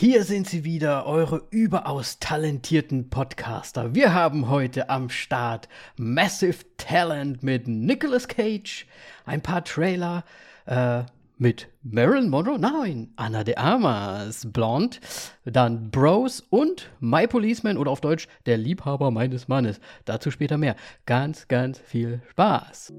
Hier sind sie wieder, eure überaus talentierten Podcaster. Wir haben heute am Start Massive Talent mit Nicolas Cage, ein paar Trailer äh, mit Marilyn Monroe, nein, Anna de Armas, Blonde, dann Bros und My Policeman oder auf Deutsch der Liebhaber meines Mannes. Dazu später mehr. Ganz, ganz viel Spaß.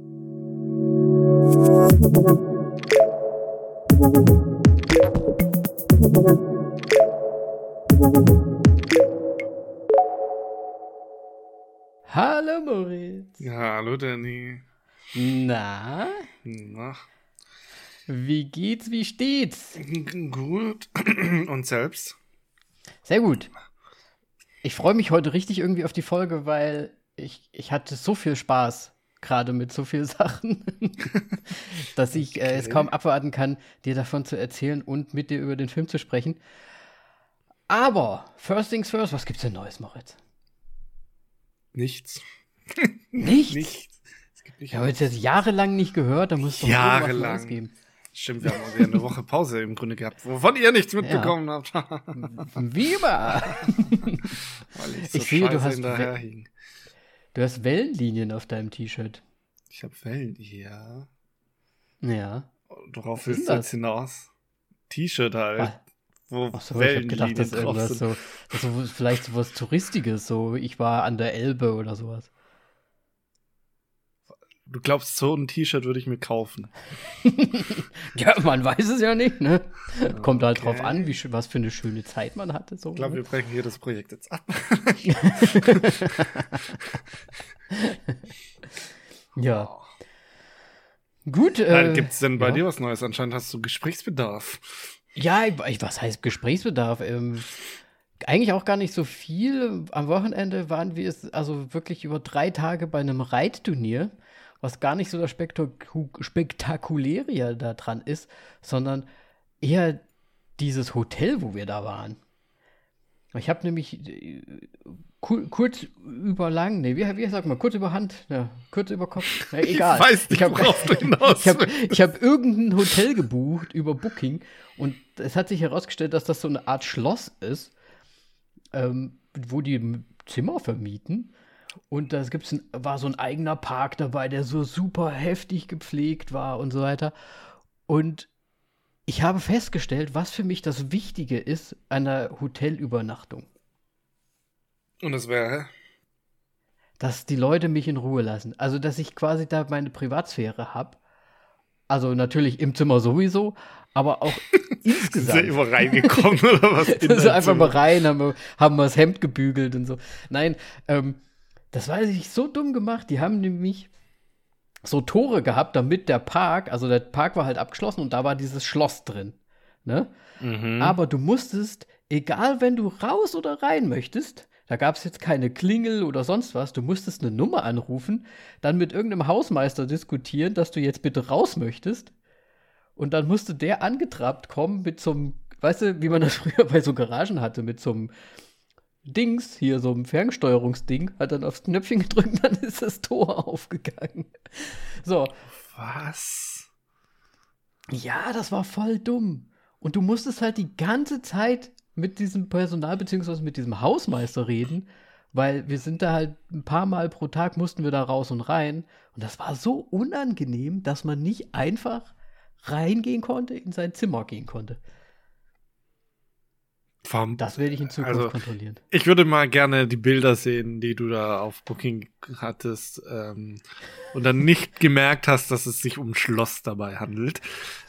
Hallo Moritz. Ja, hallo Danny. Na, Na, wie geht's, wie steht's? gut. Und selbst? Sehr gut. Ich freue mich heute richtig irgendwie auf die Folge, weil ich, ich hatte so viel Spaß, gerade mit so vielen Sachen, dass ich äh, es Okay. kaum abwarten kann, dir davon zu erzählen und mit dir über den Film zu sprechen. Aber, first things first, was gibt's denn Neues, Moritz? Nichts. Nichts? Nichts. Es gibt nicht Ich habe jetzt jetzt jahrelang nicht gehört, da muss es doch irgendwas Jahrelang. Geben. Stimmt, wir haben auch wieder eine Woche Pause im Grunde gehabt, wovon ihr nichts mitbekommen habt. Wie immer. Weil ich so Ich sehe, du hast hing. Du hast Wellenlinien auf deinem T-Shirt. Ich habe Wellen. Ja. Worauf ist willst du jetzt hinaus? T-Shirt halt. Wo Achso, ich habe gedacht, das ist irgendwas so, das ist so, vielleicht so was Touristiges, so ich war an der Elbe oder sowas. Du glaubst, so ein T-Shirt würde ich mir kaufen. Ja, man weiß es ja nicht, ne? Kommt halt drauf Okay. an, wie, was für eine schöne Zeit man hatte. So, Ich glaube, wir ne? brechen hier das Projekt jetzt ab. Ja. Gut, äh, Gibt es denn bei ja. dir was Neues? Anscheinend hast du Gesprächsbedarf. Ja, ich, was heißt Gesprächsbedarf? Ähm, eigentlich auch gar nicht so viel. Am Wochenende waren wir es also wirklich über drei Tage bei einem Reitturnier, was gar nicht so das Spektaku Spektakuläre ja da dran ist, sondern eher dieses Hotel, wo wir da waren. Ich habe nämlich äh, ku kurz über lang, nee, wie, wie sagt man, kurz über Hand, ja, kurz über Kopf, ja, egal. Ich weiß nicht, hab- worauf du hinaus ich habe willst. ich hab irgendein Hotel gebucht über Booking und es hat sich herausgestellt, dass das so eine Art Schloss ist, ähm, wo die Zimmer vermieten. Und da gibt's ein, war so ein eigener Park dabei, der so super heftig gepflegt war und so weiter. Und ich habe festgestellt, was für mich das Wichtige ist an der Hotelübernachtung. Und das wäre. dass die Leute mich in Ruhe lassen. Also, dass ich quasi da meine Privatsphäre habe. Also natürlich im Zimmer sowieso, aber auch Sind insgesamt. immer reingekommen oder was? In Also einfach mal Zimmer? rein, haben, wir- haben wir das Hemd gebügelt und so. Nein, ähm, das war ich so dumm gemacht. Die haben nämlich so Tore gehabt, damit der Park, also der Park war halt abgeschlossen und da war dieses Schloss drin. Ne? Mhm. Aber du musstest, egal wenn du raus oder rein möchtest, da gab es jetzt keine Klingel oder sonst was, du musstest eine Nummer anrufen, dann mit irgendeinem Hausmeister diskutieren, dass du jetzt bitte raus möchtest. Und dann musste der angetrabt kommen mit so einem, weißt du, wie man das früher bei so Garagen hatte, mit so einem Dings, hier so einem Fernsteuerungsding, hat dann aufs Knöpfchen gedrückt, dann ist das Tor aufgegangen. So, Was? ja, das war voll dumm. Und du musstest halt die ganze Zeit mit diesem Personal beziehungsweise mit diesem Hausmeister reden, weil wir sind da halt ein paar Mal pro Tag mussten wir da raus und rein. Und das war so unangenehm, dass man nicht einfach reingehen konnte, in sein Zimmer gehen konnte. Warum? Das werde ich in Zukunft Also, kontrollieren. Ich würde mal gerne die Bilder sehen, die du da auf Booking hattest ähm, und dann nicht gemerkt hast, dass es sich um Schloss dabei handelt.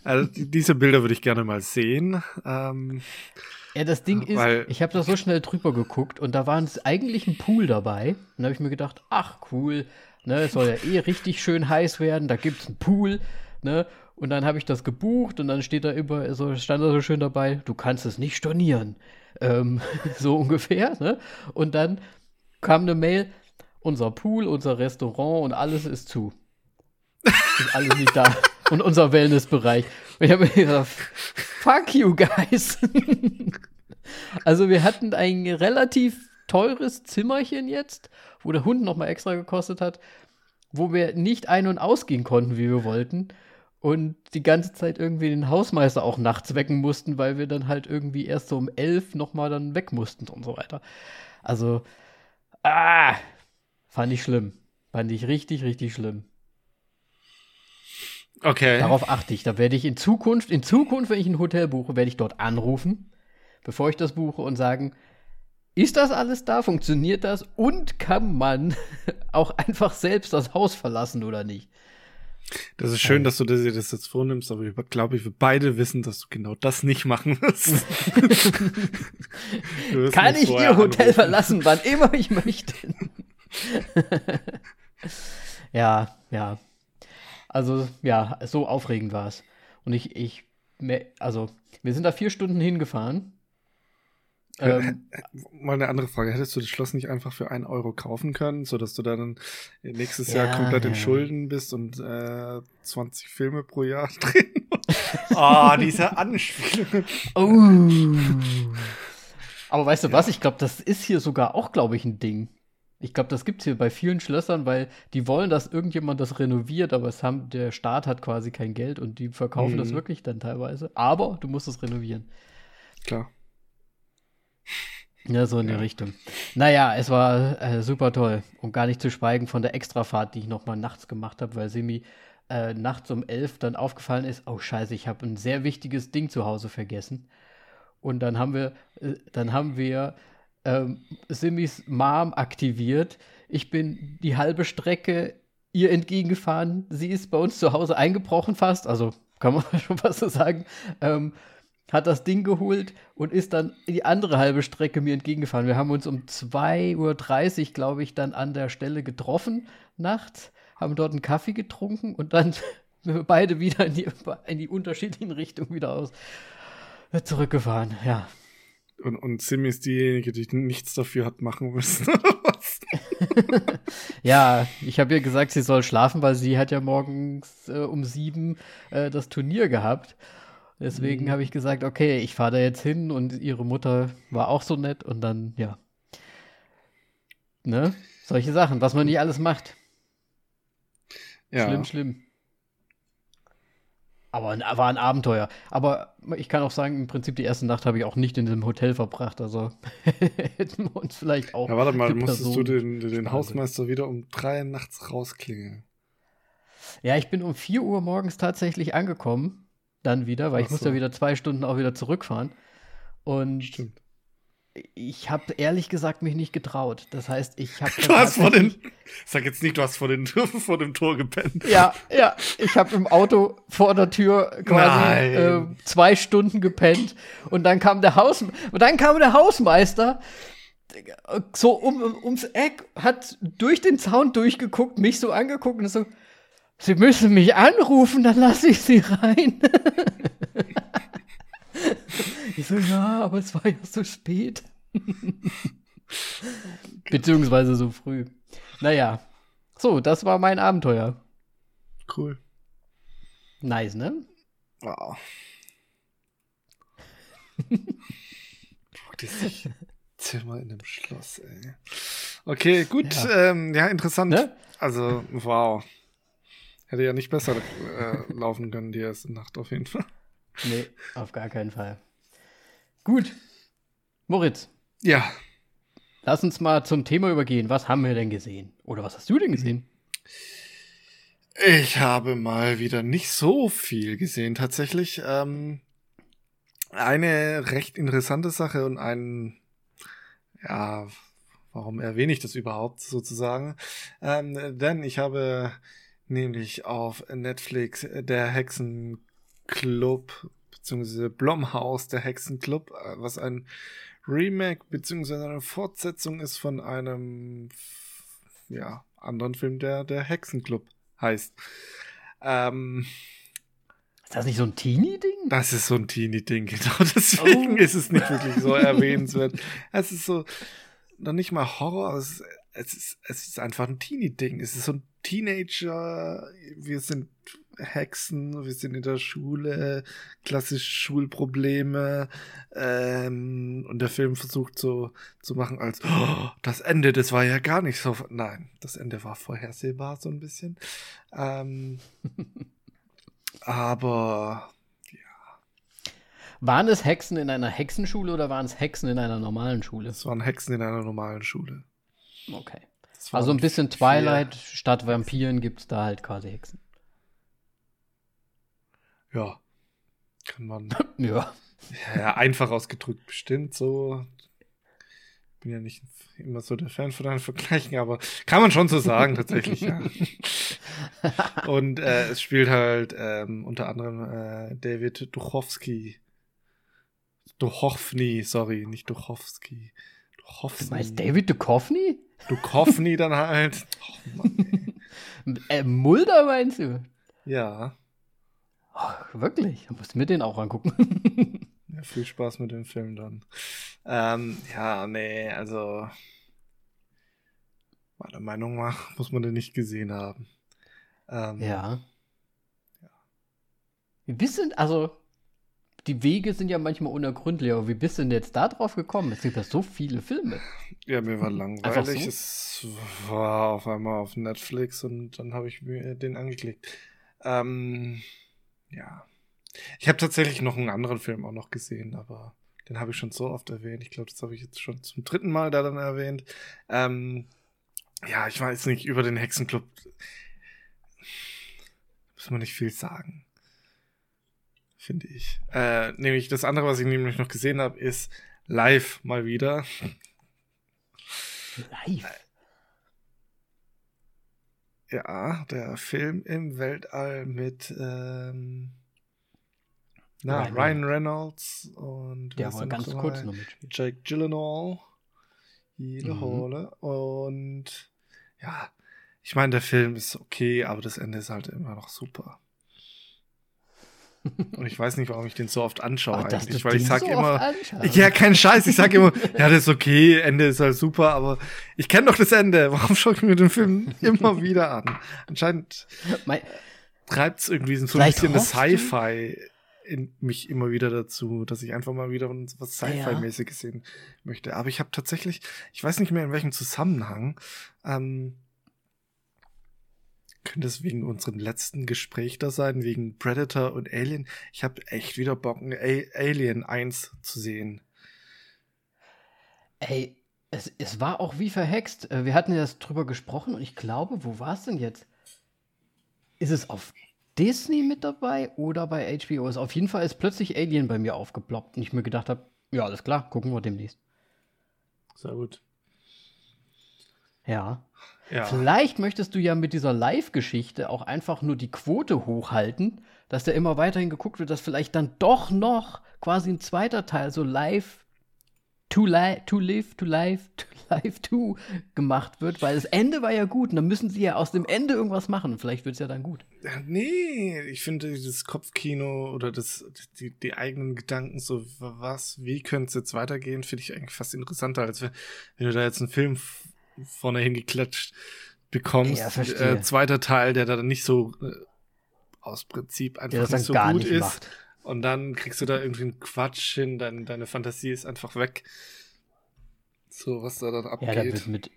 Also die- diese Bilder würde ich gerne mal sehen. Ähm, Ja, das Ding ist, Weil- ich habe da so schnell drüber geguckt und da war es eigentlich ein Pool dabei. Und da habe ich mir gedacht, ach cool, ne, es soll ja eh richtig schön heiß werden, da gibt's einen Pool, ne? Und dann habe ich das gebucht und dann steht da über, so stand da so schön dabei, du kannst es nicht stornieren. Ähm, so ungefähr, ne? Und dann kam eine Mail, unser Pool, unser Restaurant und alles ist zu. Ist alles nicht da. Und unser Wellnessbereich. Ich habe mir gedacht, fuck you guys. also wir hatten ein relativ teures Zimmerchen jetzt, wo der Hund nochmal extra gekostet hat, wo wir nicht ein- und ausgehen konnten, wie wir wollten. und die ganze Zeit irgendwie den Hausmeister auch nachts wecken mussten, weil wir dann halt irgendwie erst so um elf nochmal dann weg mussten und so weiter. Also, ah, fand ich schlimm. Fand ich richtig, richtig schlimm. Okay. Darauf achte ich. Da werde ich in Zukunft, in Zukunft, wenn ich ein Hotel buche, werde ich dort anrufen, bevor ich das buche und sagen, ist das alles da? Funktioniert das? Und kann man auch einfach selbst das Haus verlassen oder nicht? Das ist schön, dass du dir das jetzt vornimmst, aber ich glaube, wir beide wissen, dass du genau das nicht machen wirst. Kann ich Ihr Hotel anrufen. verlassen, wann immer ich möchte? ja, ja. Also, ja, so aufregend war es. Und ich, ich, also, wir sind da vier Stunden hingefahren ähm, mal eine andere Frage. Hättest du das Schloss nicht einfach für einen Euro kaufen können, sodass du dann nächstes ja, Jahr komplett ja. in Schulden bist und äh, 20 Filme pro Jahr drehen? oh, diese Anspielung. Oh. Aber weißt du ja. was? Ich glaube, das ist hier sogar auch, glaube ich, ein Ding. Ich glaube, das gibt es hier bei vielen Schlössern, weil die wollen, dass irgendjemand das renoviert, aber es haben, der Staat hat quasi kein Geld und die verkaufen mhm. das wirklich dann teilweise. Aber du musst es renovieren. Klar. Ja, so in die Richtung. Naja, es war äh, super toll. Und gar nicht zu schweigen von der Extrafahrt, die ich nochmal nachts gemacht habe, weil Simi äh, nachts um elf dann aufgefallen ist, oh scheiße, ich habe ein sehr wichtiges Ding zu Hause vergessen. Und dann haben wir, äh, dann haben wir ähm, Simis Mom aktiviert. Ich bin die halbe Strecke ihr entgegengefahren. Sie ist bei uns zu Hause eingebrochen fast, also kann man schon fast so sagen. Ähm, hat das Ding geholt und ist dann die andere halbe Strecke mir entgegengefahren. Wir haben uns um 2.30 Uhr, glaube ich, dann an der Stelle getroffen, nachts, haben dort einen Kaffee getrunken und dann beide wieder in die, in die unterschiedlichen Richtungen wieder aus äh, zurückgefahren, ja. Und, und Sim ist diejenige, die nichts dafür hat machen müssen. ja, ich habe ihr gesagt, sie soll schlafen, weil sie hat ja morgens äh, um sieben äh, das Turnier gehabt. Deswegen mhm. habe ich gesagt, okay, ich fahre da jetzt hin und ihre Mutter war auch so nett und dann, ja. Ne? Solche Sachen, was man nicht alles macht. Ja. Schlimm, schlimm. Aber war ein Abenteuer. Aber ich kann auch sagen, im Prinzip die erste Nacht habe ich auch nicht in diesem Hotel verbracht. Also hätten wir uns vielleicht auch. Ja, warte mal, musstest du den, den Hausmeister wieder um drei nachts rausklingeln? Ja, ich bin um vier Uhr morgens tatsächlich angekommen dann wieder, weil Ach ich muss ja wieder zwei Stunden auch wieder zurückfahren. Und Stimmt. Ich habe ehrlich gesagt mich nicht getraut. Das heißt, ich habe. Du hast vor den. Sag jetzt nicht, du hast vor, den, vor dem Tor gepennt. Ja, ja. Ich habe im Auto vor der Tür quasi äh, zwei Stunden gepennt. Und dann kam der Haus und dann kam der Hausmeister so um, ums Eck, hat durch den Zaun durchgeguckt, mich so angeguckt und so, Sie müssen mich anrufen, dann lasse ich Sie rein. ich so, ja, aber es war ja so spät. Beziehungsweise so früh. Naja. So, das war mein Abenteuer. Cool. Nice, ne? Wow. Dieses Zimmer in dem Schloss, ey. Okay, gut. Ja, ähm, ja interessant. Ne? Also, wow. Hätte ja nicht besser äh, laufen können, die erste Nacht auf jeden Fall. Nee, auf gar keinen Fall. Gut. Moritz. Ja. Lass uns mal zum Thema übergehen. Was haben wir denn gesehen? Oder was hast du denn gesehen? Ich habe mal wieder nicht so viel gesehen, tatsächlich. Ähm, eine recht interessante Sache und ein, ja, warum erwähne ich das überhaupt sozusagen? Ähm, denn ich habe nämlich auf Netflix der Hexenclub, beziehungsweise Blomhaus, der Hexenclub, äh, was ein Remake, beziehungsweise eine Fortsetzung ist von einem, ja, anderen Film, der der Hexenclub heißt. Ähm, ist das nicht so ein Teenie-Ding? Das ist so ein Teenie-Ding, genau. Deswegen oh. ist es nicht wirklich so erwähnenswert. Es ist so, noch nicht mal Horror, es ist, es ist, es ist einfach ein Teenie-Ding. Es ist so ein Teenager, wir sind Hexen, wir sind in der Schule, klassische Schulprobleme ähm, und der Film versucht so zu machen als oh, das Ende, das war ja gar nicht so. Nein, das Ende war vorhersehbar so ein bisschen. Ähm, aber Waren es Hexen in einer Hexenschule oder waren es Hexen in einer normalen Schule? es waren Hexen in einer normalen Schule. Okay. Also ein bisschen Twilight, statt Vampiren gibt es da halt quasi Hexen. Ja. Kann man Ja. ja, einfach ausgedrückt bestimmt so. Bin ja nicht immer so der Fan von deinen Vergleichen, aber kann man schon so sagen, tatsächlich, ja. Und äh, es spielt halt ähm, unter anderem äh, David Duchovsky. Duchovny, sorry, nicht Duchovsky. Du Duchovny. meinst David Duchovny? Duchovny dann halt. Oh Mann. Äh, Mulder meinst du? Ja. Ach, wirklich? Da musst du mir den auch angucken. ja. Viel Spaß mit dem Film dann. Ähm, ja, nee, also. Meiner Meinung nach muss man den nicht gesehen haben. Ähm, ja. Wie bist du, also, die Wege sind ja manchmal unergründlich, aber wie bist du denn jetzt da drauf gekommen? Es gibt ja so viele Filme. Ja, mir war langweilig. so? Es war auf einmal auf Netflix und dann habe ich mir den angeklickt. Ähm, ja. Ich habe tatsächlich noch einen anderen Film auch noch gesehen, aber den habe ich schon so oft erwähnt. Ich glaube, das habe ich jetzt schon zum dritten Mal da dann erwähnt. Ähm, ja, ich weiß nicht, über den Hexenclub muss man nicht viel sagen. Finde ich. Äh, nämlich das andere, was ich nämlich noch gesehen habe, ist live mal wieder. Live. Ja, der Film im Weltall mit ähm, na, Ryan Ryan, Reynolds und Der denn ganz kurz noch mitspielt. Jake Gyllenhaal, jede Mhm. Hole und ja, ich meine, der Film ist okay, aber das Ende ist halt immer noch super. Und ich weiß nicht, warum ich den so oft anschaue Ach, eigentlich, weil ich sag so immer, ja, kein Scheiß. Ich sag immer, ja, das ist okay, Ende ist halt super, aber ich kenne doch das Ende. Warum schaue ich mir den Film immer wieder an? Anscheinend treibt es irgendwie so ein bisschen das Sci-Fi in mich immer wieder dazu, dass ich einfach mal wieder was Sci-Fi-mäßiges sehen möchte. Aber ich habe tatsächlich, ich weiß nicht mehr in welchem Zusammenhang, ähm, könnte es wegen unserem letzten Gespräch da sein, wegen Predator und Alien. Ich habe echt wieder Bock, A Alien 1 zu sehen. ey, es, es war auch wie verhext. Äh, Wir hatten ja das drüber gesprochen und ich glaube, wo war es denn jetzt? Ist es auf Disney mit dabei oder bei HBO? Ist auf jeden Fall ist plötzlich Alien bei mir aufgeploppt und ich mir gedacht habe, ja, alles klar, gucken wir demnächst. Sehr gut. Ja. Ja. Vielleicht möchtest du ja mit dieser Live-Geschichte auch einfach nur die Quote hochhalten, dass da immer weiterhin geguckt wird, dass vielleicht dann doch noch quasi ein zweiter Teil so live to, li to live, to live, to live to gemacht wird, weil das Ende war ja gut und dann müssen sie ja aus dem Ende irgendwas machen vielleicht wird es ja dann gut. Nee, ich finde das Kopfkino oder das, die, die eigenen Gedanken, so was, wie könnte es jetzt weitergehen, finde ich eigentlich fast interessanter, als wenn, wenn du da jetzt einen Film vorne hingeklatscht bekommst. Ja, äh, zweiter Teil, der dann nicht so äh, aus Prinzip einfach nicht so gut nicht ist. macht. Und dann kriegst du da irgendwie einen Quatsch hin, dein, deine Fantasie ist einfach weg. So, was da dann abgeht. Ja, da wird mit,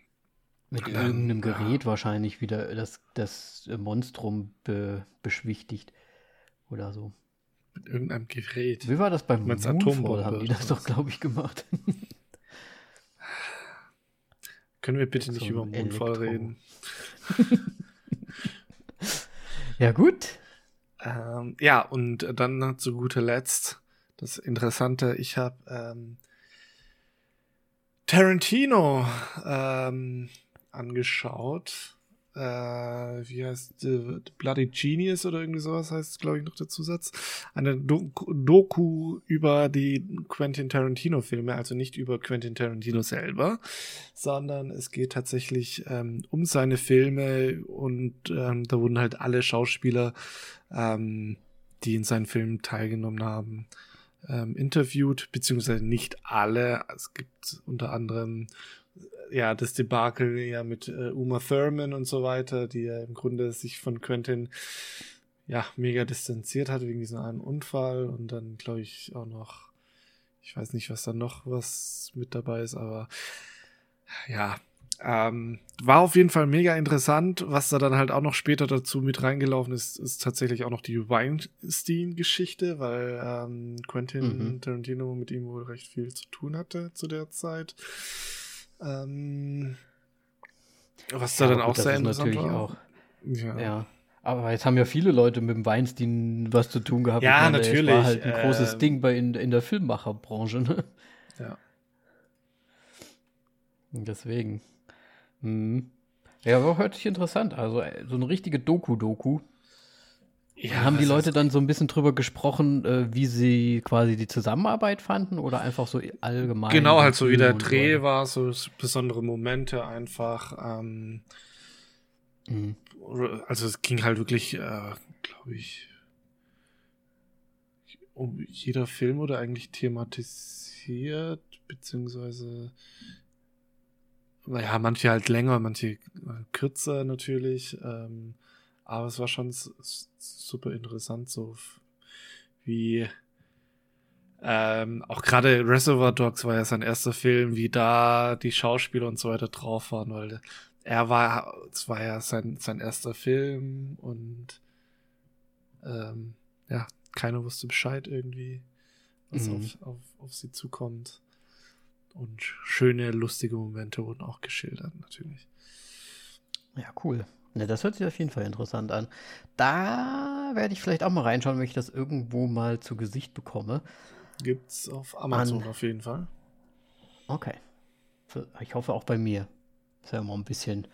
mit dann, irgendeinem ja. Gerät wahrscheinlich wieder das, das Monstrum be beschwichtigt oder so. mit irgendeinem Gerät. Wie war das beim Moonfall? Haben die das doch, glaube ich, gemacht. Können wir bitte So nicht über Mondfall Elektro- reden? ja, gut. Ähm, ja, und dann zu guter Letzt das Interessante, ich habe ähm, Tarantino ähm, angeschaut. Äh, wie heißt äh, Bloody Genius oder irgendwie sowas heißt, glaube ich, noch der Zusatz. Eine Doku, über die Quentin Tarantino-Filme, also nicht über Quentin Tarantino selber, sondern es geht tatsächlich ähm, um seine Filme und ähm, da wurden halt alle Schauspieler ähm, die in seinen Filmen teilgenommen haben, ähm, interviewt, beziehungsweise nicht alle. Es gibt unter anderem ja das Debakel ja mit äh, Uma Thurman und so weiter, die ja im Grunde sich von Quentin ja mega distanziert hat wegen diesem einen Unfall und dann glaube ich auch noch, ich weiß nicht, was da noch was mit dabei ist, aber ja, Ähm, war auf jeden Fall mega interessant. Was da dann halt auch noch später dazu mit reingelaufen ist, ist tatsächlich auch noch die Weinstein-Geschichte, weil ähm, Quentin mhm. Tarantino mit ihm wohl recht viel zu tun hatte zu der Zeit. Ähm, was da ja, dann auch sehr interessant war. Auch, ja. ja. Aber jetzt haben ja viele Leute mit dem Weinstein was zu tun gehabt. Ja, meine, natürlich. Das war halt ein äh, großes Ding bei in, in der Filmmacherbranche. Ne? Ja. Deswegen. Mhm. Ja, aber hört sich interessant. Also äh, so eine richtige Doku-Doku. Ja, haben die Leute dann so ein bisschen drüber gesprochen, äh, wie sie quasi die Zusammenarbeit fanden oder einfach so allgemein? Genau, halt so wie der Dreh war, so besondere Momente einfach. Ähm, mhm. Also es ging halt wirklich, äh, glaube ich, um jeder Film wurde eigentlich thematisiert, beziehungsweise naja, manche halt länger, manche äh, kürzer natürlich. Ähm, aber es war schon super interessant, so wie ähm, auch gerade Reservoir Dogs war ja sein erster Film, wie da die Schauspieler und so weiter drauf waren, weil er war, es war ja sein, sein erster Film und ähm, ja, keiner wusste Bescheid irgendwie, was mhm. auf, auf, auf sie zukommt. Und schöne, lustige Momente wurden auch geschildert, natürlich. Ja, cool. Ne, das hört sich auf jeden Fall interessant an. Da werde ich vielleicht auch mal reinschauen, wenn ich das irgendwo mal zu Gesicht bekomme. Gibt's auf Amazon an... auf jeden Fall. Okay. Ich hoffe auch bei mir. Ist ja immer ein bisschen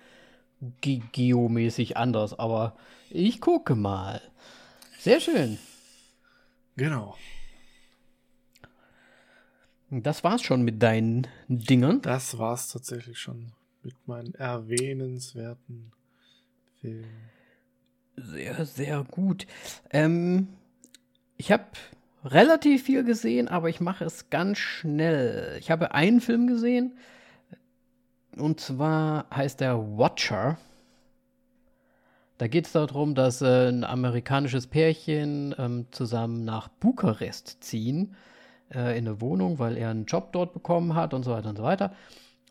ge geomäßig anders, aber ich gucke mal. Sehr schön. Genau. Das war's schon mit deinen Dingern. Das war's tatsächlich schon mit meinen erwähnenswerten Filmen. Sehr, sehr gut. Ähm, ich habe relativ viel gesehen, aber ich mache es ganz schnell. Ich habe einen Film gesehen. Und zwar heißt der Watcher. Da geht es darum, dass äh, ein amerikanisches Pärchen ähm, zusammen nach Bukarest ziehen äh, in eine Wohnung, weil er einen Job dort bekommen hat und so weiter und so weiter.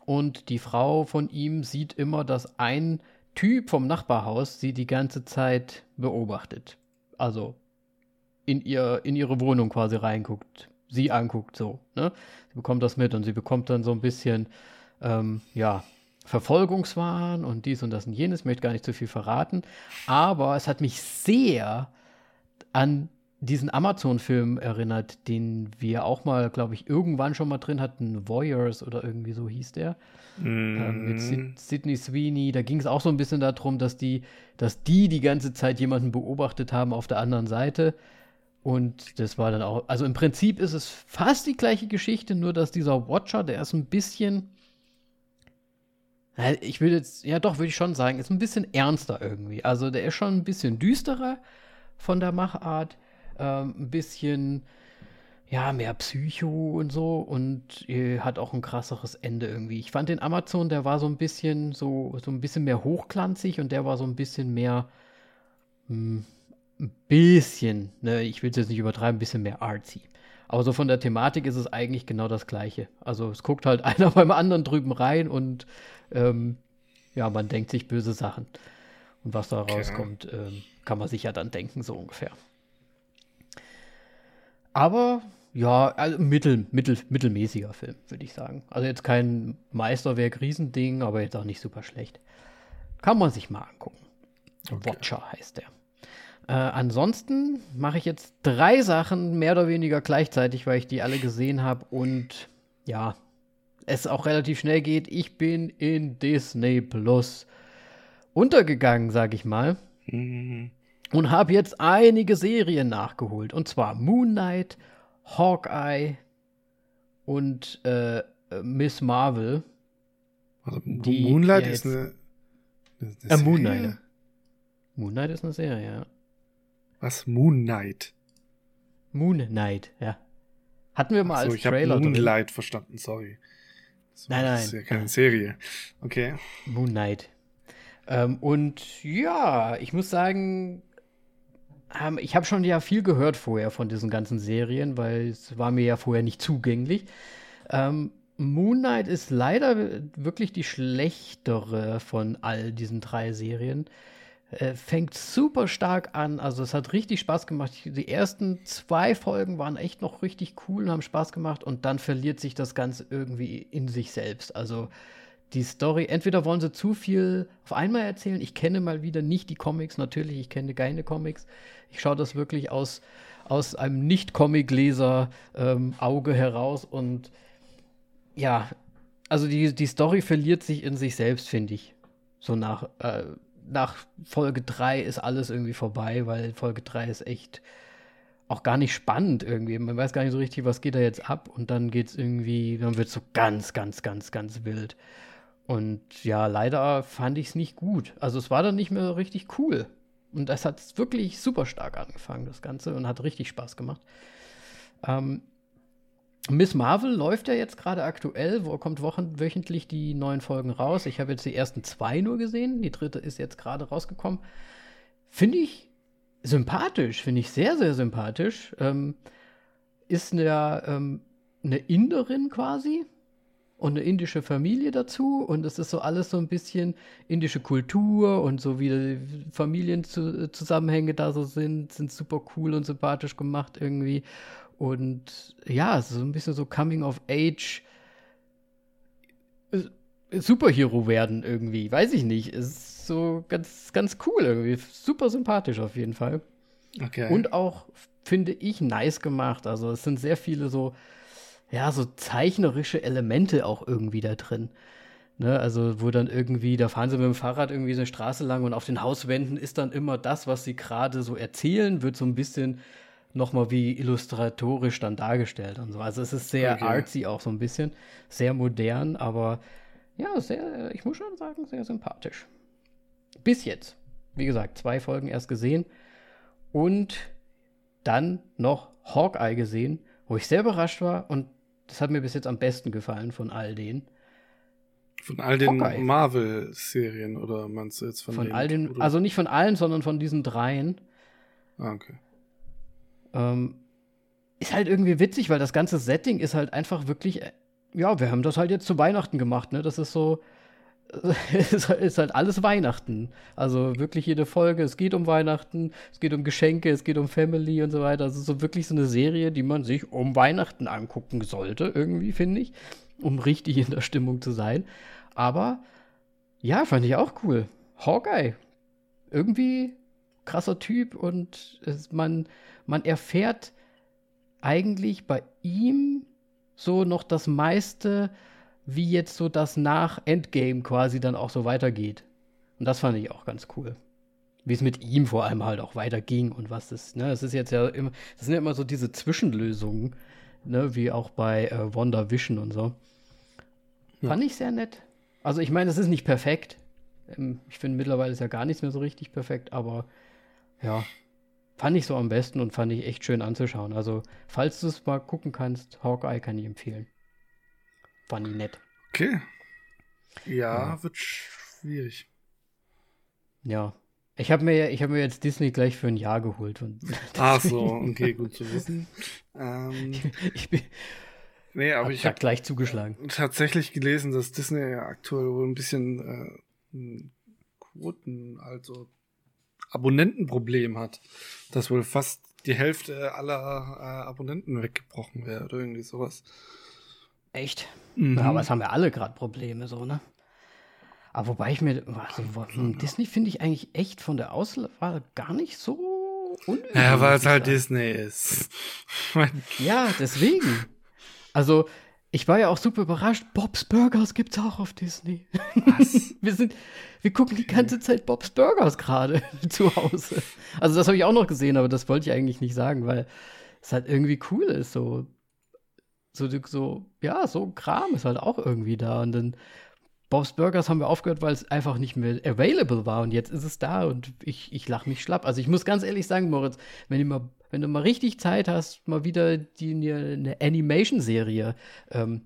Und die Frau von ihm sieht immer, dass ein Typ vom Nachbarhaus sie die ganze Zeit beobachtet. Also in, ihr, in ihre Wohnung quasi reinguckt, sie anguckt, so. Ne? Sie bekommt das mit und sie bekommt dann so ein bisschen, ähm, ja, Verfolgungswahn und dies und das und jenes. Ich möchte gar nicht zu viel verraten. Aber es hat mich sehr an diesen Amazon-Film erinnert, den wir auch mal, glaube ich, irgendwann schon mal drin hatten, Voyeurs oder irgendwie so hieß der. Mm. Ähm, mit Sid Sidney Sweeney. Da ging es auch so ein bisschen darum, dass die, dass die die ganze Zeit jemanden beobachtet haben auf der anderen Seite. Und das war dann auch, also im Prinzip ist es fast die gleiche Geschichte, nur dass dieser Watcher, der ist ein bisschen, ich würde jetzt, ja doch, würde ich schon sagen, ist ein bisschen ernster irgendwie. Also der ist schon ein bisschen düsterer von der Machart ähm, ein bisschen ja, mehr Psycho und so und äh, hat auch ein krasseres Ende irgendwie. Ich fand den Amazon, der war so ein bisschen so, so ein bisschen mehr hochglanzig und der war so ein bisschen mehr mh, hm, ein bisschen, ne, ich will es jetzt nicht übertreiben, ein bisschen mehr artsy. Aber so von der Thematik ist es eigentlich genau das Gleiche. Also es guckt halt einer beim anderen drüben rein und ähm, ja, man denkt sich böse Sachen. Und was da rauskommt, ähm, kann man sich ja dann denken, so ungefähr. Aber ja, also mittel, mittel, mittelmäßiger Film, würde ich sagen. Also jetzt kein Meisterwerk, Riesending, aber jetzt auch nicht super schlecht. Kann man sich mal angucken. Okay. Watcher heißt der. Äh, ansonsten mache ich jetzt drei Sachen mehr oder weniger gleichzeitig, weil ich die alle gesehen habe und ja, es auch relativ schnell geht. Ich bin in Disney Plus untergegangen, sag ich mal. Mhm und habe jetzt einige Serien nachgeholt. Und zwar Moon Knight, Hawkeye und äh, Miss Marvel. Also, Moonlight ist eine, eine, eine äh, Moon Knight. Moon Knight ist eine Serie, ja. Was? Moon Knight? Moon Knight, ja. Hatten wir mal Achso, als ich Trailer. Ich habe Moonlight drin. verstanden, sorry. Das nein, nein. Das ist ja keine Serie. Okay. Moon Knight. Ähm, und ja, ich muss sagen, ähm, ich habe schon ja viel gehört vorher von diesen ganzen Serien, weil es war mir ja vorher nicht zugänglich. Ähm, Moon Knight ist leider wirklich die schlechtere von all diesen drei Serien. Äh, fängt super stark an, also es hat richtig Spaß gemacht. Die ersten zwei Folgen waren echt noch richtig cool und haben Spaß gemacht und dann verliert sich das Ganze irgendwie in sich selbst. Also die Story, entweder wollen sie zu viel auf einmal erzählen. Ich kenne mal wieder nicht die Comics, natürlich, ich kenne keine Comics. Ich schaue das wirklich aus, aus einem Nicht-Comic-Leser-Auge ähm, heraus und ja, also die, die Story verliert sich in sich selbst, finde ich. So nach, äh, nach Folge 3 ist alles irgendwie vorbei, weil Folge 3 ist echt auch gar nicht spannend irgendwie. Man weiß gar nicht so richtig, was geht da jetzt ab und dann geht es irgendwie, dann wird es so ganz, ganz, ganz, ganz wild. Und ja, leider fand ich es nicht gut. Also es war dann nicht mehr richtig cool. Und das hat wirklich super stark angefangen, das Ganze, und hat richtig Spaß gemacht. Ähm, Miss Marvel läuft ja jetzt gerade aktuell, wo kommt wochen, wöchentlich die neuen Folgen raus. Ich habe jetzt die ersten zwei nur gesehen, die dritte ist jetzt gerade rausgekommen. Finde ich sympathisch, finde ich sehr, sehr sympathisch. Ähm, ist eine, ähm, eine Inderin quasi und eine indische Familie dazu und es ist so alles so ein bisschen indische Kultur und so wie Familienzusammenhänge da so sind, sind super cool und sympathisch gemacht irgendwie. Und ja, so ein bisschen so Coming of Age äh, Superhero werden irgendwie. Weiß ich nicht. Ist so ganz, ganz cool irgendwie. Super sympathisch auf jeden Fall. Okay. Und auch, finde ich, nice gemacht. Also es sind sehr viele so, ja, so zeichnerische Elemente auch irgendwie da drin. Ne, also, wo dann irgendwie, da fahren sie mit dem Fahrrad irgendwie so eine Straße lang und auf den Hauswänden ist dann immer das, was sie gerade so erzählen, wird so ein bisschen nochmal wie illustratorisch dann dargestellt und so. Also es ist sehr okay. artsy auch so ein bisschen, sehr modern, aber ja, sehr, ich muss schon sagen, sehr sympathisch. Bis jetzt. Wie gesagt, zwei Folgen erst gesehen und dann noch Hawkeye gesehen, wo ich sehr überrascht war und das hat mir bis jetzt am besten gefallen von all denen. Von all den Marvel-Serien oder meinst du jetzt von, von all den, also nicht von allen, sondern von diesen dreien. Ah, okay. Ähm, ist halt irgendwie witzig, weil das ganze Setting ist halt einfach wirklich, äh, ja, wir haben das halt jetzt zu Weihnachten gemacht, ne? Das ist so, ist halt alles Weihnachten. Also wirklich jede Folge, es geht um Weihnachten, es geht um Geschenke, es geht um Family und so weiter. Also so wirklich so eine Serie, die man sich um Weihnachten angucken sollte, irgendwie, finde ich, um richtig in der Stimmung zu sein. Aber ja, fand ich auch cool. Hawkeye. Irgendwie krasser Typ und es, man, man erfährt eigentlich bei ihm so noch das meiste, wie jetzt so das nach Endgame quasi dann auch so weitergeht. Und das fand ich auch ganz cool. Wie es mit ihm vor allem halt auch weiterging und was das, ne, es ist jetzt ja immer, das sind ja immer so diese Zwischenlösungen, ne, wie auch bei äh, Wonder Vision und so. Ja. Fand ich sehr nett. Also ich meine, es ist nicht perfekt. Ähm, ich finde mittlerweile ist ja gar nichts mehr so richtig perfekt, aber ja, fand ich so am besten und fand ich echt schön anzuschauen. Also, falls du es mal gucken kannst, Hawkeye kann ich empfehlen. Fand ich nett. Okay. Ja, ja. wird schwierig. Ja. Ich habe mir, hab mir jetzt Disney gleich für ein Jahr geholt. Und Ach so, okay, gut zu wissen. Ähm, ich bin. Nee, aber hab ich habe gleich zugeschlagen. Tatsächlich gelesen, dass Disney aktuell wohl ein bisschen äh, Quoten, also Abonnentenproblem hat. Dass wohl fast die Hälfte aller äh, Abonnenten weggebrochen wäre oder irgendwie sowas. Echt? Mhm. Ja, aber es haben ja alle gerade Probleme, so, ne? Aber wobei ich mir, also Disney finde ich eigentlich echt von der Auswahl gar nicht so unnötig. Ja, weil es halt Disney ist. ja, deswegen. Also, ich war ja auch super überrascht. Bob's Burgers gibt's auch auf Disney. Was? wir sind, wir gucken die ganze Zeit Bob's Burgers gerade zu Hause. Also das habe ich auch noch gesehen, aber das wollte ich eigentlich nicht sagen, weil es halt irgendwie cool ist. So, so, so, ja, so Kram ist halt auch irgendwie da. Und dann Bob's Burgers haben wir aufgehört, weil es einfach nicht mehr available war. Und jetzt ist es da und ich, ich lache mich schlapp. Also ich muss ganz ehrlich sagen, Moritz, wenn du mal, wenn du mal richtig Zeit hast, mal wieder die, eine Animation-Serie ähm,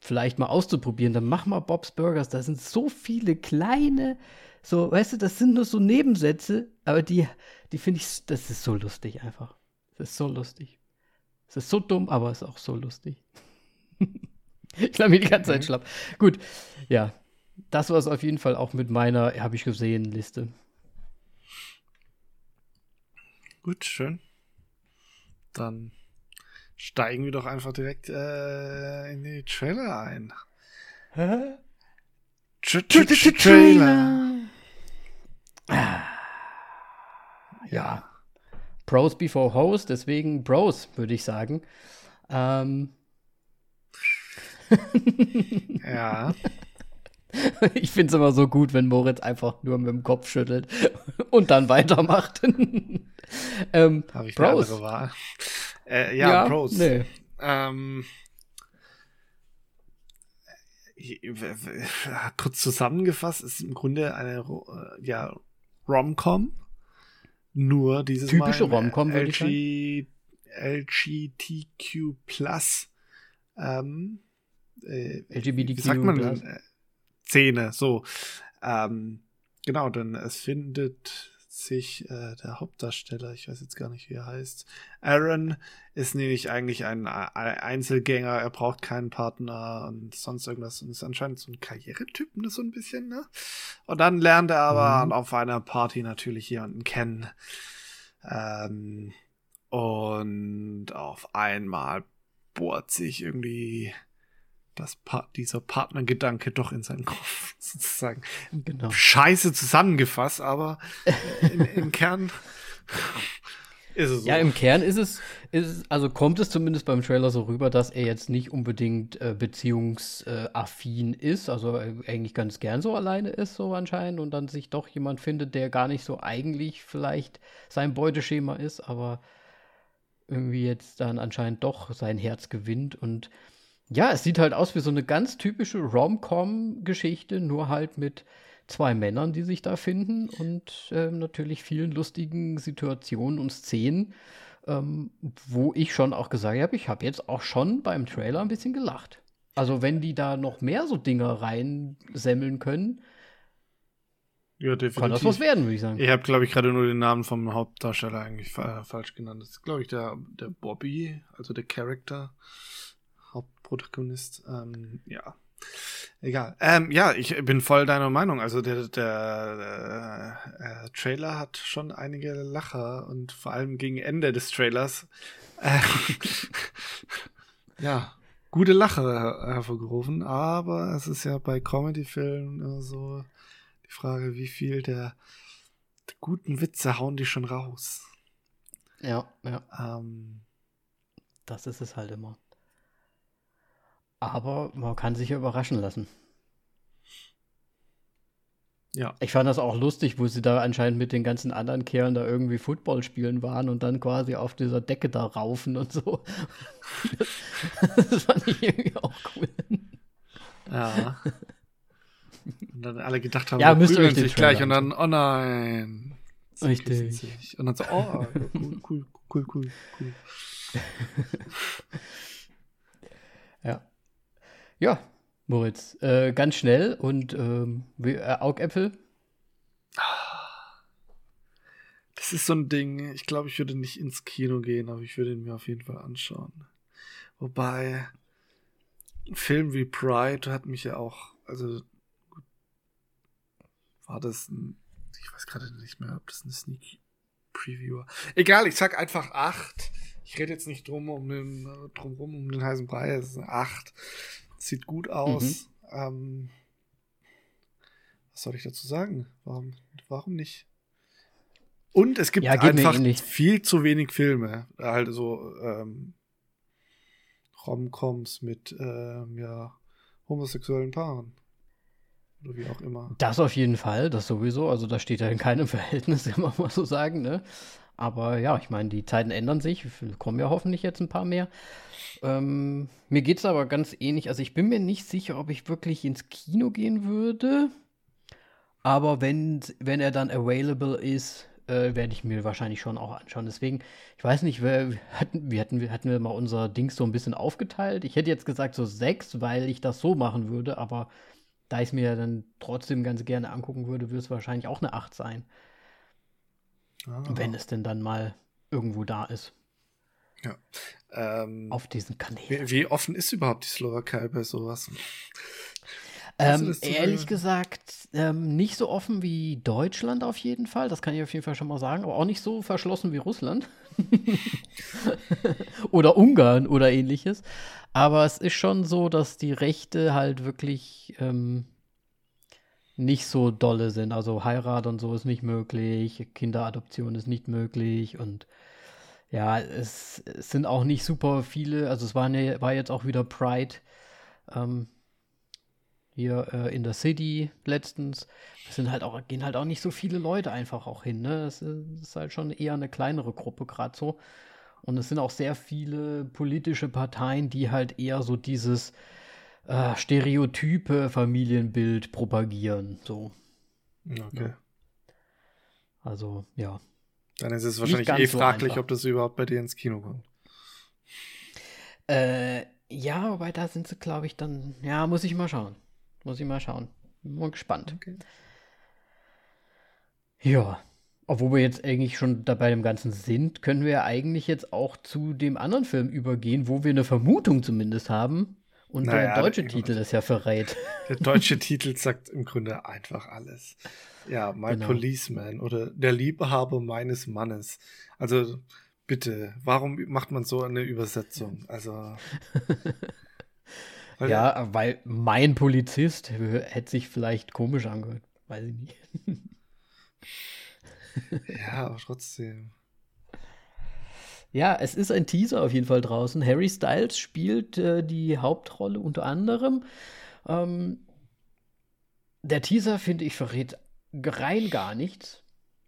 vielleicht mal auszuprobieren, dann mach mal Bob's Burgers. Da sind so viele kleine, so, weißt du, das sind nur so Nebensätze, aber die, die finde ich, das ist so lustig einfach. Das ist so lustig. Es ist so dumm, aber es ist auch so lustig. ich lag mir die ganze Zeit schlapp. Gut, ja. Das war es auf jeden Fall auch mit meiner, habe ich gesehen, Liste. Gut, schön. Dann steigen wir doch einfach direkt äh, in die Trailer ein. Hä? Trailer. Ja. Pros before Host, deswegen Bros, würde ich sagen. Ähm. ja. Ich finde es immer so gut, wenn Moritz einfach nur mit dem Kopf schüttelt und dann weitermacht. ähm, Habe ich Bros. eine Wahl? Äh, ja, ja, Bros. Nee. Ähm, kurz zusammengefasst ist im Grunde eine äh, ja, Rom-Com. Nur dieses Typische Rom-Com, LG, LGTQ Plus ähm, äh, LGBTQ wie sagt man denn? Äh, Szene, so. Ähm, genau, denn es findet sich äh, der Hauptdarsteller, ich weiß jetzt gar nicht, wie er heißt. Aaron ist nämlich eigentlich ein, ein Einzelgänger, er braucht keinen Partner und sonst irgendwas und ist anscheinend so ein Karrieretyp, ne, so ein bisschen, ne? Und dann lernt er aber mhm. auf einer Party natürlich jemanden kennen. Ähm, und auf einmal bohrt sich irgendwie das pa dieser Partnergedanke doch in seinen Kopf sozusagen. Genau. Scheiße zusammengefasst, aber im, im Kern ist es so. Ja, im Kern ist es, ist es, also kommt es zumindest beim Trailer so rüber, dass er jetzt nicht unbedingt äh, beziehungsaffin ist, also eigentlich ganz gern so alleine ist, so anscheinend, und dann sich doch jemand findet, der gar nicht so eigentlich vielleicht sein Beuteschema ist, aber irgendwie jetzt dann anscheinend doch sein Herz gewinnt und ja, es sieht halt aus wie so eine ganz typische Rom-Com-Geschichte, nur halt mit zwei Männern, die sich da finden und äh, natürlich vielen lustigen Situationen und Szenen, ähm, wo ich schon auch gesagt habe, ich habe jetzt auch schon beim Trailer ein bisschen gelacht. Also wenn die da noch mehr so Dinge reinsemmeln können, ja, definitiv. kann das was werden, würde ich sagen. Ich habe, glaube ich, gerade nur den Namen vom Hauptdarsteller eigentlich fa falsch genannt. Das ist, glaube ich, der, der Bobby, also der Charakter. Hauptprotagonist. Ähm, ja. Egal. Ähm, ja, ich bin voll deiner Meinung. Also der, der äh, äh, Trailer hat schon einige Lacher und vor allem gegen Ende des Trailers äh, ja gute Lacher hervorgerufen. Aber es ist ja bei Comedy-Filmen so die Frage, wie viel der, der, guten Witze hauen die schon raus. Ja, ja. Ähm, das ist es halt immer. Aber man kann sich ja überraschen lassen. Ja. Ich fand das auch lustig, wo sie da anscheinend mit den ganzen anderen Kerlen da irgendwie Football spielen waren und dann quasi auf dieser Decke da raufen und so. Das, fand ich irgendwie auch cool. Ja. Und dann alle gedacht haben, ja, wir prügeln sich gleich und dann, oh nein. Richtig. Und dann so, oh, cool, cool, cool, cool, cool. ja. Ja, Moritz, äh, ganz schnell und ähm, äh, Augäpfel. Das ist so ein Ding, ich glaube, ich würde nicht ins Kino gehen, aber ich würde ihn mir auf jeden Fall anschauen. Wobei, ein Film wie Pride hat mich ja auch, also war das ein, ich weiß gerade nicht mehr, ob das ein Sneak Preview war. Egal, ich sag einfach 8. Ich rede jetzt nicht drum um den, drum rum um den heißen Brei, es ist eine 8. Sieht gut aus. Mhm. Ähm, was soll ich dazu sagen? Warum, warum nicht? Und es gibt ja, einfach viel zu wenig Filme. Halt so ähm, Romcoms mit ähm, ja, homosexuellen Paaren. Oder wie auch immer. Das auf jeden Fall, das sowieso. Also da steht ja in keinem Verhältnis, kann man mal so sagen, ne? Aber ja, ich meine, die Zeiten ändern sich. Kommen ja hoffentlich jetzt ein paar mehr. Ähm, mir geht es aber ganz ähnlich. Also ich bin mir nicht sicher, ob ich wirklich ins Kino gehen würde. Aber wenn, wenn er dann available ist, äh, werde ich mir wahrscheinlich schon auch anschauen. Deswegen, ich weiß nicht, wir hatten, wir hatten, hatten wir mal unser Dings so ein bisschen aufgeteilt. Ich hätte jetzt gesagt so sechs, weil ich das so machen würde, aber da ich es mir dann trotzdem ganz gerne angucken würde, würde es wahrscheinlich auch eine acht sein. Ah. Wenn es denn dann mal irgendwo da ist. Ja. Ähm, auf diesen Kanälen. Wie, wie, offen ist überhaupt die Slowakei bei sowas? Ähm, ehrlich gesagt, ähm, nicht so offen wie Deutschland auf jeden Fall. Das kann ich auf jeden Fall schon mal sagen. Aber auch nicht so verschlossen wie Russland. oder Ungarn oder ähnliches. Aber es ist schon so, dass die Rechte halt wirklich ähm, nicht so dolle sind. Also Heirat und so ist nicht möglich, Kinderadoption ist nicht möglich und ja, es, es sind auch nicht super viele. Also es war, ne, war jetzt auch wieder Pride. Ähm, hier äh, in der City letztens. Es sind halt auch, gehen halt auch nicht so viele Leute einfach auch hin. Ne? Es ist halt schon eher eine kleinere Gruppe gerade so. Und es sind auch sehr viele politische Parteien, die halt eher so dieses äh, stereotype Familienbild propagieren. So. Okay. Also, ja. Dann ist es wahrscheinlich eh fraglich, so ob das überhaupt bei dir ins Kino kommt. Äh, ja, wobei da sind sie, glaube ich, dann. Ja, muss ich mal schauen. Muss ich mal schauen. Bin mal gespannt. Okay. Ja. Obwohl wir jetzt eigentlich schon dabei dem Ganzen sind, können wir ja eigentlich jetzt auch zu dem anderen Film übergehen, wo wir eine Vermutung zumindest haben. Und naja, der deutsche der Titel das ja verrät. Der deutsche Titel sagt im Grunde einfach alles. Ja, My genau. Policeman oder Der Liebhaber meines Mannes. Also bitte, warum macht man so eine Übersetzung? Also Weil ja, weil mein Polizist hätte sich vielleicht komisch angehört. Weiß ich nicht. ja, aber trotzdem. Ja, es ist ein Teaser auf jeden Fall draußen. Harry Styles spielt äh, die Hauptrolle unter anderem. Ähm, der Teaser, finde ich, verrät rein gar nichts.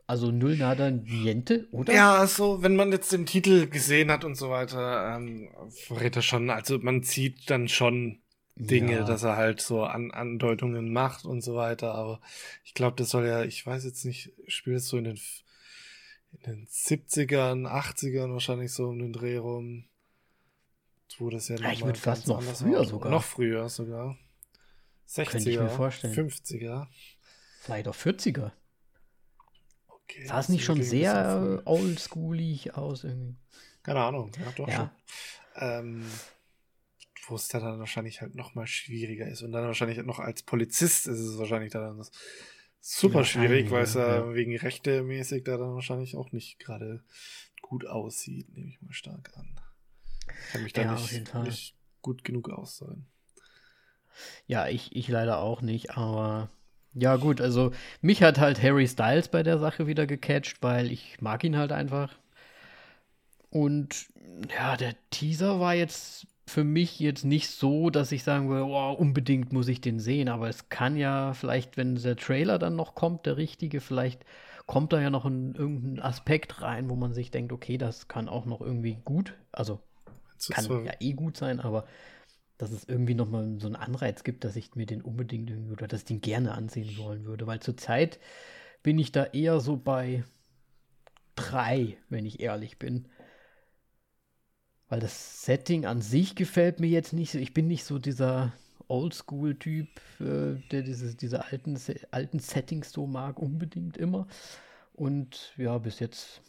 Also null nada niente, oder? Ja, also wenn man jetzt den Titel gesehen hat und so weiter, ähm, verrät er schon, also man sieht dann schon Dinge, ja. dass er halt so An Andeutungen macht und so weiter, aber ich glaube, das soll ja, ich weiß jetzt nicht, spielt es so in den, in den 70ern, 80ern wahrscheinlich so um den Dreh rum, wo das ja, ja Ich würde fast noch früher war. sogar. Noch früher sogar. 60er, Könnte ich mir vorstellen. 50er. Vielleicht auch 40er. Okay, Sah es nicht schon sehr oldschoolig aus irgendwie? Keine Ahnung, ja doch ja. schon. Ähm, wo es dann wahrscheinlich halt noch mal schwieriger ist. Und dann wahrscheinlich noch als Polizist ist es wahrscheinlich dann super schwierig, weil es ja, ja. wegen Rechte mäßig da dann wahrscheinlich auch nicht gerade gut aussieht, nehme ich mal stark an. Kann mich da ja, nicht, nicht, gut genug aussehen. Ja, ich, ich leider auch nicht, aber ja, gut, also mich hat halt Harry Styles bei der Sache wieder gecatcht, weil ich mag ihn halt einfach. Und ja, der Teaser war jetzt für mich jetzt nicht so, dass ich sagen würde, oh, unbedingt muss ich den sehen, aber es kann ja vielleicht, wenn der Trailer dann noch kommt, der richtige, vielleicht kommt da ja noch ein, irgendein Aspekt rein, wo man sich denkt, okay, das kann auch noch irgendwie gut, also kann so. ja eh gut sein, aber dass es irgendwie noch mal so einen Anreiz gibt, dass ich mir den unbedingt irgendwie oder dass ich den gerne ansehen wollen würde, weil zurzeit bin ich da eher so bei drei, wenn ich ehrlich bin. Weil das Setting an sich gefällt mir jetzt nicht so. Ich bin nicht so dieser Oldschool-Typ, äh, der diese, diese alten, alten Settings so mag, unbedingt immer. Und ja, bis jetzt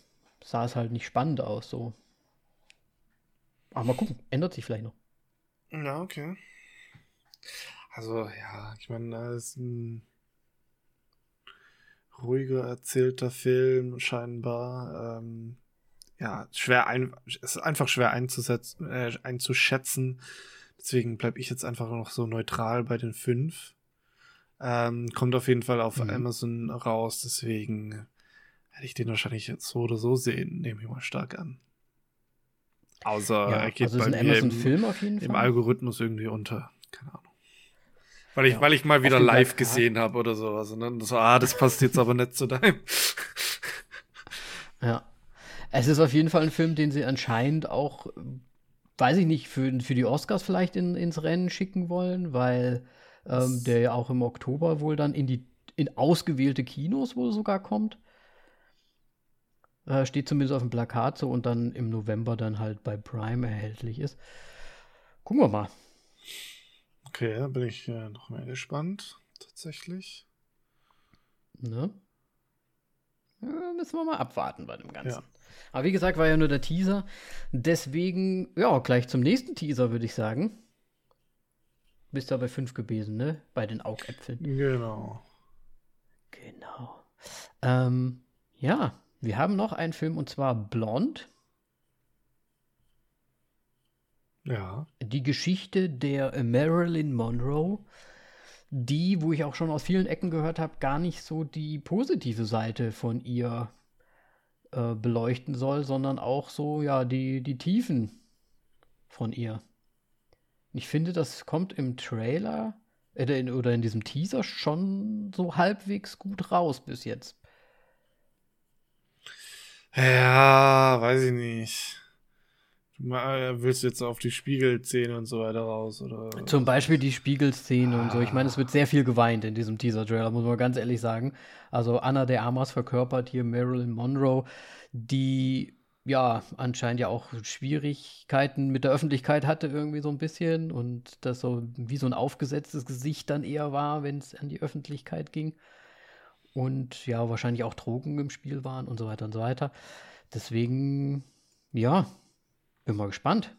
sah es halt nicht spannend aus, so. Aber mal gucken, ändert sich vielleicht noch. Ja, okay. Also, ja, ich meine, das ist ein ruhiger erzählter Film, scheinbar. Ähm, ja, schwer ein, ist einfach schwer einzusetzen, äh, einzuschätzen. Deswegen bleibe ich jetzt einfach noch so neutral bei den fünf. Ähm, kommt auf jeden Fall auf mhm. Amazon raus, deswegen werde ich den wahrscheinlich jetzt so oder so sehen, nehme ich mal stark an. Außer ja, er geht also bei mir im, Film auf jeden im Algorithmus irgendwie unter. Keine Ahnung. Weil ich, ja, weil ich mal wieder live gesehen habe oder sowas. Und dann so, ah, das passt jetzt aber nicht zu deinem. Ja. Es ist auf jeden Fall ein Film, den sie anscheinend auch, weiß ich nicht, für, für die Oscars vielleicht in, ins Rennen schicken wollen, weil ähm, der ja auch im Oktober wohl dann in die in ausgewählte Kinos wohl sogar kommt. Äh, steht zumindest auf dem Plakat so und dann im November dann halt bei Prime erhältlich ist. Gucken wir mal. Okay, da bin ich äh, noch mehr gespannt, tatsächlich. Ne? Müssen wir mal abwarten bei dem Ganzen. Ja. Aber wie gesagt, war ja nur der Teaser. Deswegen, ja, gleich zum nächsten Teaser, würde ich sagen. Bist du bei 5 gewesen, ne? Bei den Augäpfeln. Genau. Genau. Ähm, ja, wir haben noch einen Film und zwar Blonde. Ja. Die Geschichte der Marilyn Monroe, die, wo ich auch schon aus vielen Ecken gehört habe, gar nicht so die positive Seite von ihr äh, beleuchten soll, sondern auch so, ja, die, die Tiefen von ihr. Ich finde, das kommt im Trailer äh, in, oder in diesem Teaser schon so halbwegs gut raus bis jetzt. Ja, weiß ich nicht. Äh, willst du jetzt auf die Spiegelszene und so weiter raus? Oder? Zum Beispiel die Spiegelszene ah. und so. Ich meine, es wird sehr viel geweint in diesem Teaser-Trailer, muss man ganz ehrlich sagen. Also Anna de Armas verkörpert hier Marilyn Monroe, die ja anscheinend ja auch Schwierigkeiten mit der Öffentlichkeit hatte, irgendwie so ein bisschen. Und das so wie so ein aufgesetztes Gesicht dann eher war, wenn es an die Öffentlichkeit ging. Und ja, wahrscheinlich auch Drogen im Spiel waren und so weiter und so weiter. Deswegen, ja, bin mal gespannt.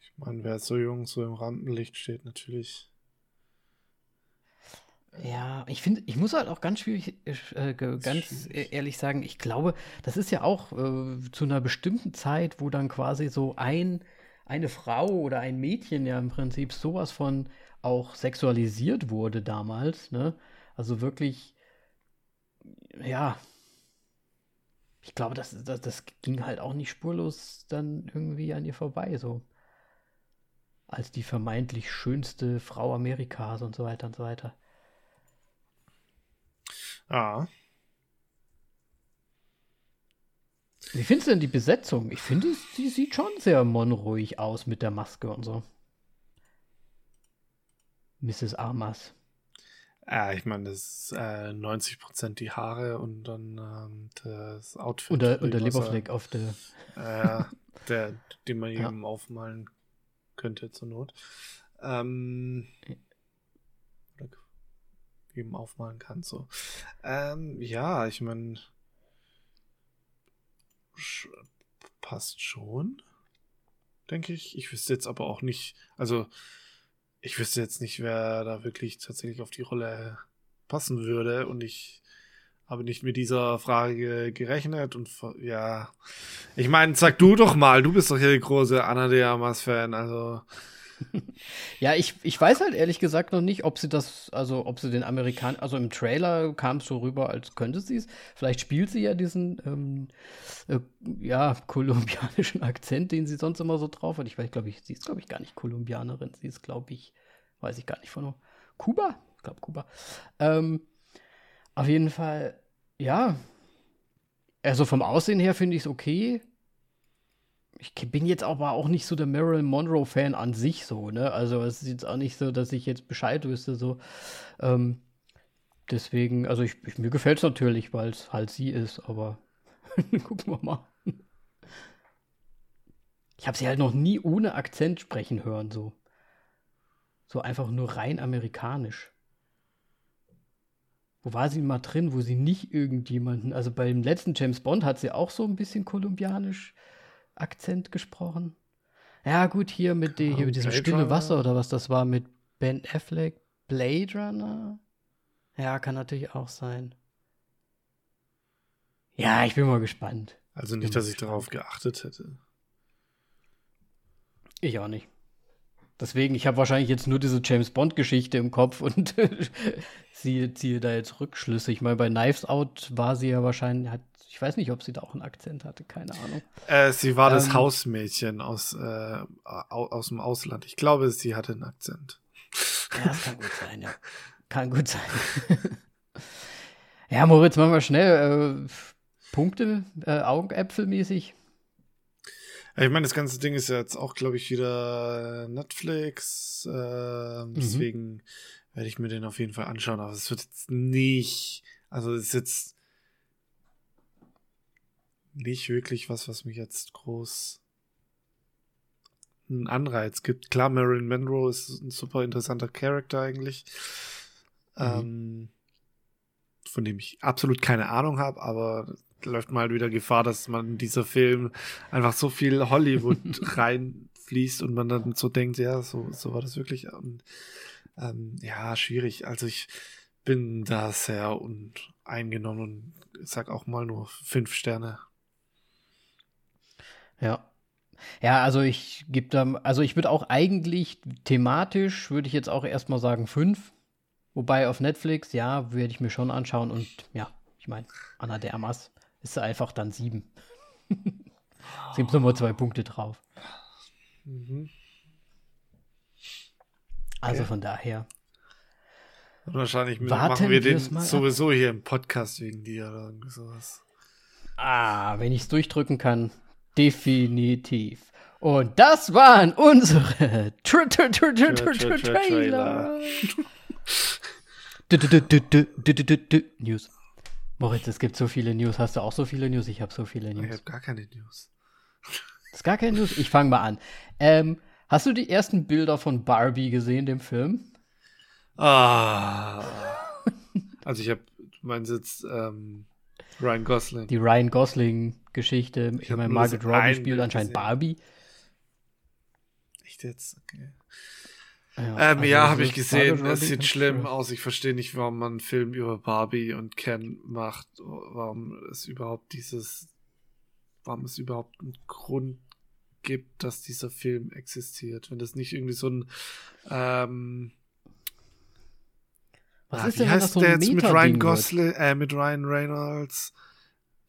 Ich meine, wer so jung so im Rampenlicht steht, natürlich. Ja, ich finde, ich muss halt auch ganz schwierig, äh, ganz schwierig. ehrlich sagen, ich glaube, das ist ja auch äh, zu einer bestimmten Zeit, wo dann quasi so ein, eine Frau oder ein Mädchen ja im Prinzip sowas von auch sexualisiert wurde damals, ne? Also wirklich, ja, ich glaube, das, das, das ging halt auch nicht spurlos dann irgendwie an ihr vorbei, so. Als die vermeintlich schönste Frau Amerikas und so weiter und so weiter. Ah. Wie findest du denn die Besetzung? Ich finde, sie sieht schon sehr monruhig aus mit der Maske und so. Mrs. Armas. Ja, ich meine, das ist äh, 90% die Haare und dann ähm, das Outfit. Und der, und der Leberfleck auf der. Äh, der, den man ja. eben aufmalen könnte zur Not. Ähm, oder eben aufmalen kann. So. Ähm, ja, ich meine, passt schon, denke ich. Ich wüsste jetzt aber auch nicht, also ich wüsste jetzt nicht, wer da wirklich tatsächlich auf die Rolle passen würde. Und ich habe nicht mit dieser Frage gerechnet. Und ja, ich meine, sag du doch mal, du bist doch hier der große Anna de Amas-Fan. Also ja, ich, ich weiß halt ehrlich gesagt noch nicht, ob sie das, also ob sie den Amerikaner, also im Trailer kam es so rüber, als könnte sie es. Vielleicht spielt sie ja diesen, ähm, äh, ja, kolumbianischen Akzent, den sie sonst immer so drauf hat. Ich weiß, glaube ich, sie ist, glaube ich, gar nicht Kolumbianerin. Sie ist, glaube ich, weiß ich gar nicht von Kuba? Ich glaube, Kuba. Ähm, auf jeden Fall, ja. Also vom Aussehen her finde ich es okay ich bin jetzt aber auch nicht so der Marilyn Monroe-Fan an sich so, ne? Also es ist jetzt auch nicht so, dass ich jetzt Bescheid wüsste, so. Ähm, deswegen, also ich, ich mir gefällt es natürlich, weil es halt sie ist, aber gucken wir mal. Ich habe sie halt noch nie ohne Akzent sprechen hören, so. So einfach nur rein amerikanisch. Wo war sie mal drin, wo sie nicht irgendjemanden, also beim letzten James Bond hat sie auch so ein bisschen kolumbianisch Akzent gesprochen. Ja, gut, hier mit, die, hier mit diesem Stille Wasser oder was das war mit Ben Affleck. Blade Runner? Ja, kann natürlich auch sein. Ja, ich bin mal gespannt. Also nicht, dass ich gespannt. darauf geachtet hätte. Ich auch nicht. Deswegen, ich habe wahrscheinlich jetzt nur diese James Bond-Geschichte im Kopf und ziehe, ziehe da jetzt Rückschlüsse. Ich meine, bei Knives Out war sie ja wahrscheinlich, hat ich weiß nicht, ob sie da auch einen Akzent hatte, keine Ahnung. Äh, sie war ähm, das Hausmädchen aus, äh, aus dem Ausland. Ich glaube, sie hatte einen Akzent. Ja, das kann gut sein, ja. Kann gut sein. ja, Moritz, machen wir schnell. Äh, Punkte, äh, Augäpfelmäßig. Ja, ich meine, das ganze Ding ist ja jetzt auch, glaube ich, wieder Netflix. Äh, deswegen mhm. werde ich mir den auf jeden Fall anschauen. Aber es wird jetzt nicht. Also, es ist jetzt nicht wirklich was, was mich jetzt groß einen Anreiz gibt. Klar, Marilyn Monroe ist ein super interessanter Charakter eigentlich. Mhm. Ähm, von dem ich absolut keine Ahnung habe, aber läuft mal wieder Gefahr, dass man in dieser Film einfach so viel Hollywood reinfließt und man dann so denkt, ja, so, so war das wirklich. Und, ähm, ja, schwierig. Also ich bin da sehr uneingenommen und sag auch mal nur fünf Sterne. Ja. Ja, also ich gebe da, also ich würde auch eigentlich thematisch, würde ich jetzt auch erstmal sagen fünf. Wobei auf Netflix, ja, werde ich mir schon anschauen und ja, ich meine, Anna de Amas ist einfach dann sieben. es gibt nochmal zwei Punkte drauf. Mhm. Also okay. von daher. Wahrscheinlich machen wir den sowieso ab. hier im Podcast wegen dir oder sowas. Ah, wenn ich es durchdrücken kann, definitiv. Und das waren unsere Trailer. News. Moritz, es gibt so viele News. Hast du auch so viele News? Ich habe so viele News. Ich habe gar keine News. Das ist gar keine News? Ich fange mal an. Ähm, hast du die ersten Bilder von Barbie gesehen, dem Film? Ah. also ich habe, meinst jetzt ähm, Ryan Gosling. Die Ryan Gosling-Geschichte. Ich, ich meine, Margaret Robbie spielt anscheinend. Barbie. Echt jetzt? Okay. Ja, ähm, also ja habe ich gesehen. Es sieht schlimm aus. Ich verstehe nicht, warum man einen Film über Barbie und Ken macht. Warum es überhaupt dieses, warum es überhaupt einen Grund gibt, dass dieser Film existiert. Wenn das nicht irgendwie so ein ähm, was ah, ist denn, heißt das so der jetzt mit Ryan Gosling, äh, mit Ryan Reynolds,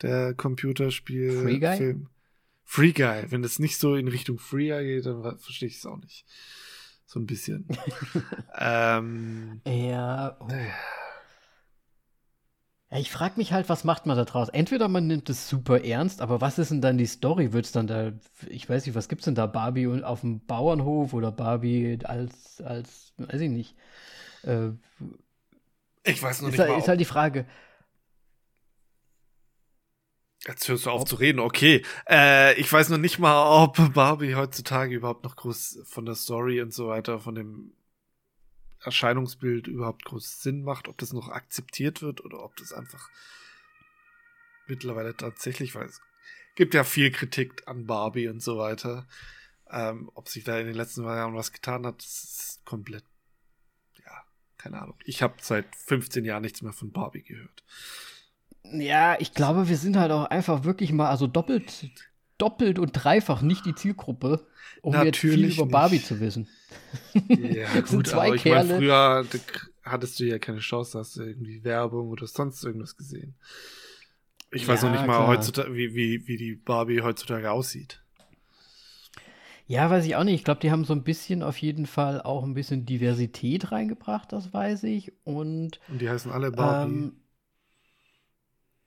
der Computerspiel Free Guy? Film. Free Guy. Wenn das nicht so in Richtung Free Guy geht, dann verstehe ich es auch nicht. So ein bisschen. ähm, ja. Oh. Ja, ich frage mich halt, was macht man da draus? Entweder man nimmt es super ernst, aber was ist denn dann die Story? Wird es dann da, ich weiß nicht, was gibt es denn da? Barbie auf dem Bauernhof oder Barbie als, als, weiß ich nicht. Äh, ich weiß noch ist nicht da, mal. Ist halt die Frage. Jetzt hörst du auf ob, zu reden, okay. Äh, ich weiß noch nicht mal, ob Barbie heutzutage überhaupt noch groß von der Story und so weiter, von dem Erscheinungsbild überhaupt groß Sinn macht, ob das noch akzeptiert wird oder ob das einfach mittlerweile tatsächlich, weil es gibt ja viel Kritik an Barbie und so weiter. Ähm, ob sich da in den letzten Jahren was getan hat, ist komplett keine Ahnung. Ich habe seit 15 Jahren nichts mehr von Barbie gehört. Ja, ich glaube, wir sind halt auch einfach wirklich mal, also doppelt, doppelt und dreifach nicht die Zielgruppe, um Natürlich jetzt viel über Barbie nicht. zu wissen. Ja, gut, aber ich meine, früher hattest du ja keine Chance, hast du irgendwie Werbung oder sonst irgendwas gesehen. Ich ja, weiß noch nicht mal heutzutage, wie, wie, wie die Barbie heutzutage aussieht. Ja, weiß ich auch nicht. Ich glaube, die haben so ein bisschen auf jeden Fall auch ein bisschen Diversität reingebracht, das weiß ich. Und, Und die heißen alle Barbie. Ähm,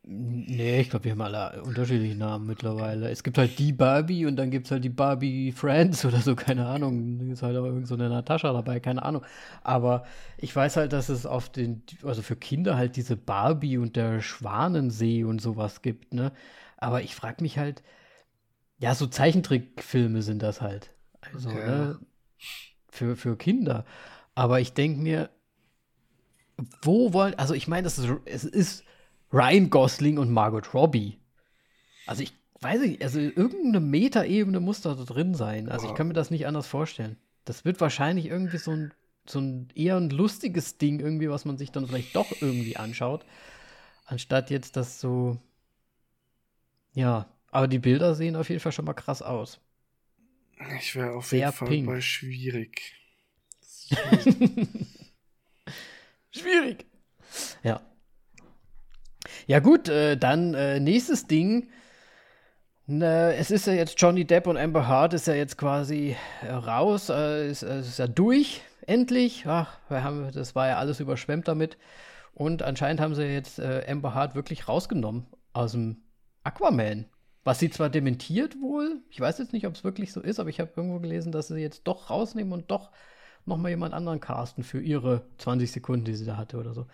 nee, ich glaube, die haben alle unterschiedliche Namen mittlerweile. Es gibt halt die Barbie und dann gibt es halt die Barbie Friends oder so, keine Ahnung. Da ist halt auch irgend so eine Natascha dabei, keine Ahnung. Aber ich weiß halt, dass es auf den, also für Kinder halt diese Barbie und der Schwanensee und sowas gibt, ne? Aber ich frage mich halt, ja, so Zeichentrickfilme sind das halt. Also, okay. ne, für, für Kinder. Aber ich denke mir, wo wollen, also ich meine, es ist Ryan Gosling und Margot Robbie. Also ich weiß nicht, also irgendeine Metaebene muss da drin sein. Also ich kann mir das nicht anders vorstellen. Das wird wahrscheinlich irgendwie so ein, so ein eher ein lustiges Ding irgendwie, was man sich dann vielleicht doch irgendwie anschaut, anstatt jetzt das so, ja, aber die Bilder sehen auf jeden Fall schon mal krass aus. Ich wäre auf Sehr jeden Fall pink. bei schwierig. schwierig. Ja. Ja, gut, äh, dann äh, nächstes Ding. Ne, es ist ja jetzt Johnny Depp und Amber Hart ist ja jetzt quasi äh, raus, äh, ist, äh, ist, ja durch, endlich. Ach, wir haben, das war ja alles überschwemmt damit. Und anscheinend haben sie jetzt äh, Amber Hart wirklich rausgenommen aus dem Aquaman. Was sie zwar dementiert wohl, ich weiß jetzt nicht, ob es wirklich so ist, aber ich habe irgendwo gelesen, dass sie jetzt doch rausnehmen und doch nochmal jemand anderen casten für ihre 20 Sekunden, die sie da hatte oder so.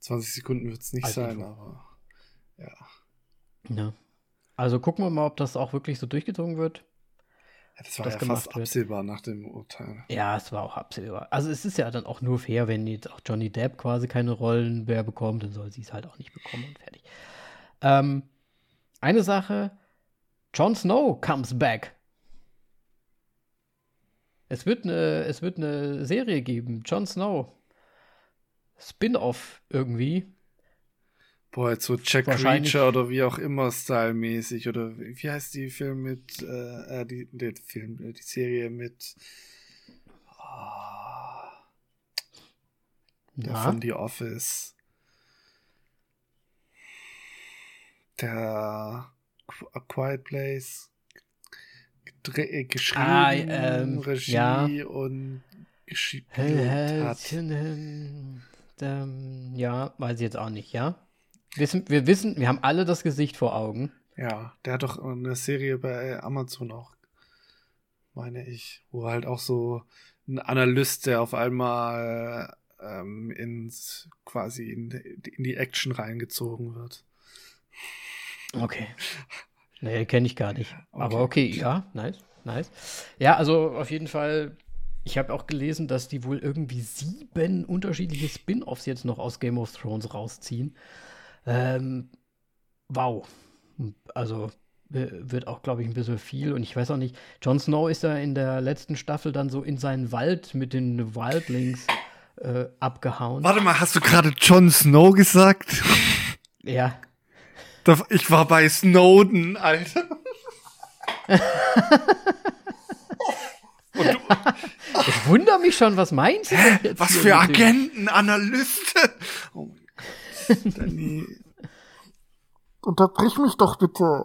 20 Sekunden wird es nicht also sein, aber ja. Ja. Also gucken wir mal, ob das auch wirklich so durchgezogen wird. Ja, das war das ja gemacht fast wird. absehbar nach dem Urteil. Ja, es war auch absehbar. Also es ist ja dann auch nur fair, wenn jetzt auch Johnny Depp quasi keine Rollen mehr bekommt, dann soll sie es halt auch nicht bekommen und fertig. Ähm, eine Sache, Jon Snow comes back. Es wird eine, es wird eine Serie geben, Jon Snow. Spin-off irgendwie. Boah, jetzt so Jack Reacher oder wie auch immer stylmäßig oder wie heißt die Film mit äh, äh, die, der Film äh, die Serie mit ah, der Na? von The Office der A Quiet Place äh, geschrieben Ah, ähm, Regie ja. und gespielt hat ähm, ja, weiß ich jetzt auch nicht, ja. Wissen, wir wissen, wir haben alle das Gesicht vor Augen. Ja, der hat doch eine Serie bei Amazon auch, meine ich, wo halt auch so ein Analyst, der auf einmal ähm, ins quasi in, in die Action reingezogen wird. Okay. Nee, kenne ich gar nicht. Aber Okay. okay, ja, nice, nice. Ja, also auf jeden Fall, ich habe auch gelesen, dass die wohl irgendwie sieben unterschiedliche Spin-offs jetzt noch aus Game of Thrones rausziehen. Ähm, wow. Also wird auch, glaube ich, ein bisschen viel. Und ich weiß auch nicht, Jon Snow ist ja in der letzten Staffel dann so in seinen Wald mit den Wildlings äh, abgehauen. Warte mal, hast du gerade Jon Snow gesagt? Ja. Da- Ich war bei Snowden, Alter. Und du, Ich wundere mich schon, was meinst du jetzt was für Agenten, Analysten? Oh mein Gott. Danny. Unterbrich mich doch bitte.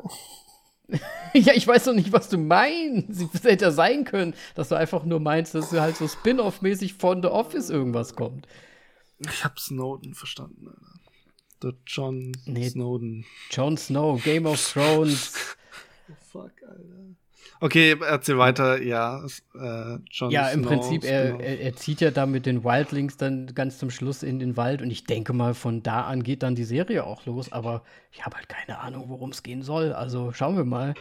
Ja, ich weiß doch nicht, was du meinst. Es hätte ja sein können, dass du einfach nur meinst, dass du halt so Spin-off-mäßig von The Office irgendwas kommt. Ich hab Snowden verstanden, Alter. Der John Nee. Snowden. Jon Snow, Game of Thrones. Oh, fuck, Alter. Okay, erzähl weiter. Ja, äh, Jon ja, im Snow, Prinzip, er, er, er zieht ja da mit den Wildlings dann ganz zum Schluss in den Wald und ich denke mal, von da an geht dann die Serie auch los, aber ich habe halt keine Ahnung, worum es gehen soll. Also schauen wir mal.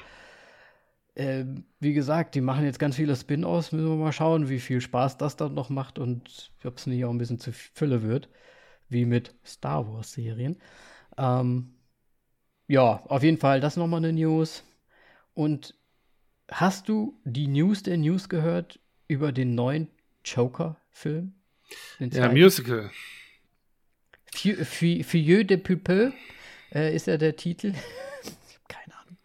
Ähm, wie gesagt, die machen jetzt ganz viele Spin-offs, müssen wir mal schauen, wie viel Spaß das dann noch macht und ob es nicht auch ein bisschen zu Fülle wird, wie mit Star Wars-Serien. Ähm, ja, auf jeden Fall, das nochmal eine News. Und hast du die News der News gehört über den neuen Joker-Film? Ja? Musical. Fille Fille- Fille de Pupil äh, ist ja der Titel. keine Ahnung.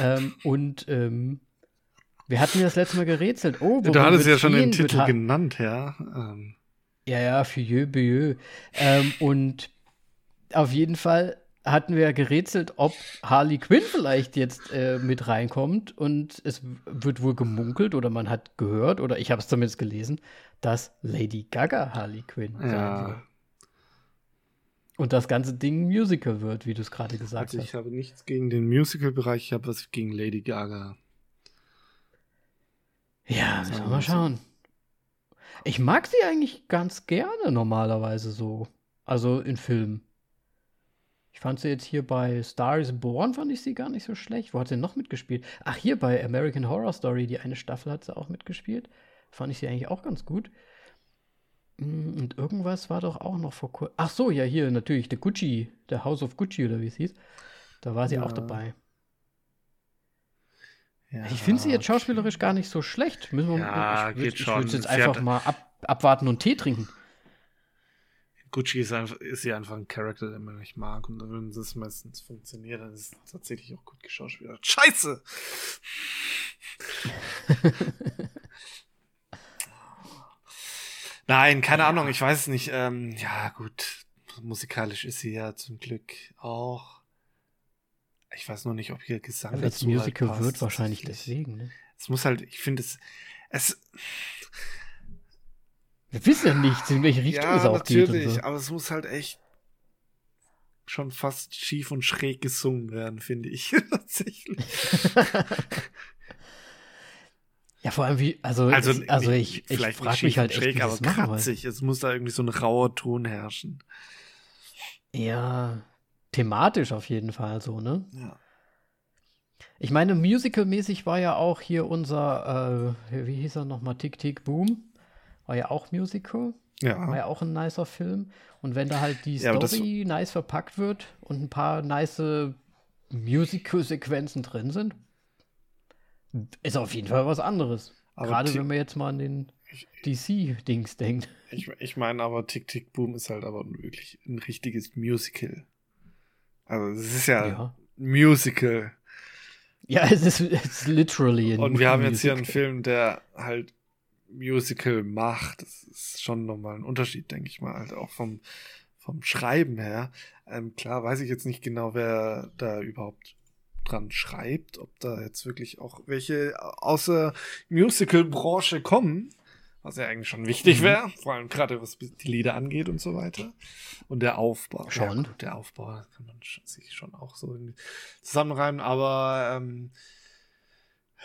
Ähm, und ähm, wir hatten ja das letzte Mal gerätselt. Oh, Du hattest ja schon den Titel genannt, ja. Ähm, Ja, ja, Fille Bieux. Ähm, und auf jeden Fall hatten wir ja gerätselt, ob Harley Quinn vielleicht jetzt äh, mit reinkommt. Und es wird wohl gemunkelt oder man hat gehört, oder ich habe es zumindest gelesen, dass Lady Gaga Harley Quinn sein ja. Und das ganze Ding Musical wird, wie du es gerade gesagt Also hast. ich habe nichts gegen den Musical-Bereich, ich habe was gegen Lady Gaga. Ja, müssen wir mal so. schauen. Ich mag sie eigentlich ganz gerne normalerweise so. Also in Filmen. Ich fand sie jetzt hier bei Star is Born, fand ich sie gar nicht so schlecht. Wo hat sie noch mitgespielt? Ach, hier bei American Horror Story, die eine Staffel hat sie auch mitgespielt. Fand ich sie eigentlich auch ganz gut. Mm, Und irgendwas war doch auch noch vor kurzem. Ach so, ja, hier natürlich, der Gucci, der House of Gucci oder wie es hieß. Da war sie auch Ja. dabei. Ja, Ich finde sie jetzt schauspielerisch gar nicht so schlecht. Müssen wir, Ja, ich geht ich würde jetzt einfach mal ab, abwarten und Tee trinken. Gucci ist, einfach, ist ja einfach ein Charakter, den man nicht mag. Und wenn das meistens funktioniert, dann ist es tatsächlich auch gut geschauspielert. Scheiße! Nein, keine Ahnung, ich weiß es nicht. Ähm, ja, gut. Musikalisch ist sie ja zum Glück auch. Ich weiß nur nicht, ob ihr Gesang Aber das dazu halt Musical passt, wird wahrscheinlich deswegen. Ne? Es muss halt, ich finde es, es, Wir wissen ja nicht, in welche Richtung ja, es auch geht. natürlich, so. aber es muss halt echt schon fast schief und schräg gesungen werden, finde ich. Tatsächlich. Ja, vor allem wie, also, Also, es, also ich, ich frage mich halt echt, schräg, wie aber kratzig. Es muss da irgendwie so ein rauer Ton herrschen. Ja, thematisch auf jeden Fall so, ne? Ja. Ich meine, musical-mäßig war ja auch hier unser, äh, wie hieß er nochmal, Tick Tick Boom. War ja auch Musical. Ja. War ja auch ein nicer Film. Und wenn da halt die Ja, Story nice verpackt wird und ein paar nice Musical-Sequenzen drin sind, ist auf jeden Fall was anderes. Aber Gerade wenn man jetzt mal an den DC-Dings denkt. Ich, ich meine aber, Tick Tick Boom ist halt aber wirklich ein richtiges Musical. Also es ist ja, Ja. Musical. Ja, es ist, es ist literally ein Und wir haben jetzt hier einen Musical. Film, der halt Musical macht. Das ist schon nochmal ein Unterschied, denke ich mal, halt auch vom, vom Schreiben her. Ähm, klar weiß ich jetzt nicht genau, wer da überhaupt dran schreibt, ob da jetzt wirklich auch welche außer Musical-Branche kommen, was ja eigentlich schon wichtig Mhm. wäre, vor allem gerade was die Lieder angeht und so weiter. Und der Aufbau. Schon. Ja, gut, der Aufbau kann man sich schon auch so irgendwie zusammenreimen, aber ähm,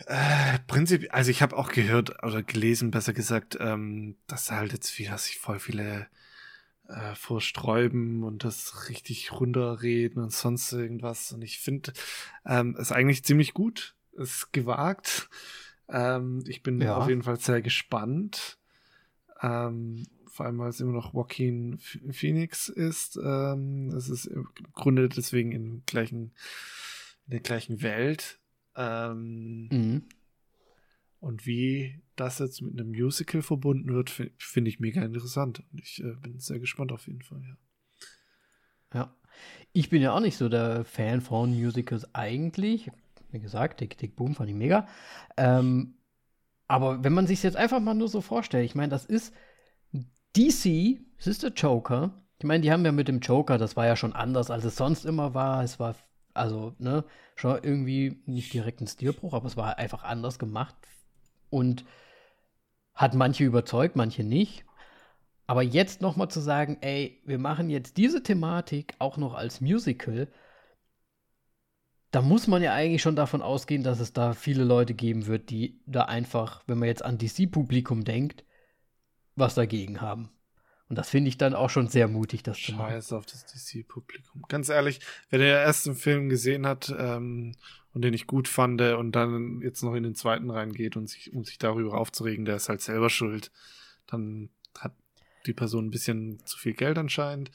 äh, prinzipiell, also ich habe auch gehört oder gelesen, besser gesagt, ähm, dass halt jetzt wieder sich voll viele äh, vorsträuben und das richtig runterreden und sonst irgendwas. Und ich finde ähm, es eigentlich ziemlich gut, es ist gewagt. Ähm, ich bin Ja. auf jeden Fall sehr gespannt. Ähm, vor allem, weil es immer noch Joaquin Ph- Phoenix ist. Ähm, es ist im Grunde deswegen im gleichen, in der gleichen Welt. Ähm, Mhm. und wie das jetzt mit einem Musical verbunden wird, fi- finde ich mega interessant. Und ich äh, bin sehr gespannt auf jeden Fall, ja. Ja. Ich bin ja auch nicht so der Fan von Musicals eigentlich. Wie gesagt, Tick Tick Boom fand ich mega. Ähm, aber wenn man sich jetzt einfach mal nur so vorstellt, ich meine, das ist DC, es ist der Joker. Ich meine, die haben ja mit dem Joker, das war ja schon anders, als es sonst immer war. Es war also, ne, schon irgendwie nicht direkt ein Stilbruch, aber es war einfach anders gemacht und hat manche überzeugt, manche nicht. Aber jetzt noch mal zu sagen, ey, wir machen jetzt diese Thematik auch noch als Musical, da muss man ja eigentlich schon davon ausgehen, dass es da viele Leute geben wird, die da einfach, wenn man jetzt an DC-Publikum denkt, was dagegen haben. Und das finde ich dann auch schon sehr mutig, das zu machen. Scheiß auf das DC-Publikum. Ganz ehrlich, wer den ersten Film gesehen hat ähm, und den ich gut fand äh, und dann jetzt noch in den zweiten reingeht und sich, um sich darüber aufzuregen, der ist halt selber schuld. Dann hat die Person ein bisschen zu viel Geld anscheinend.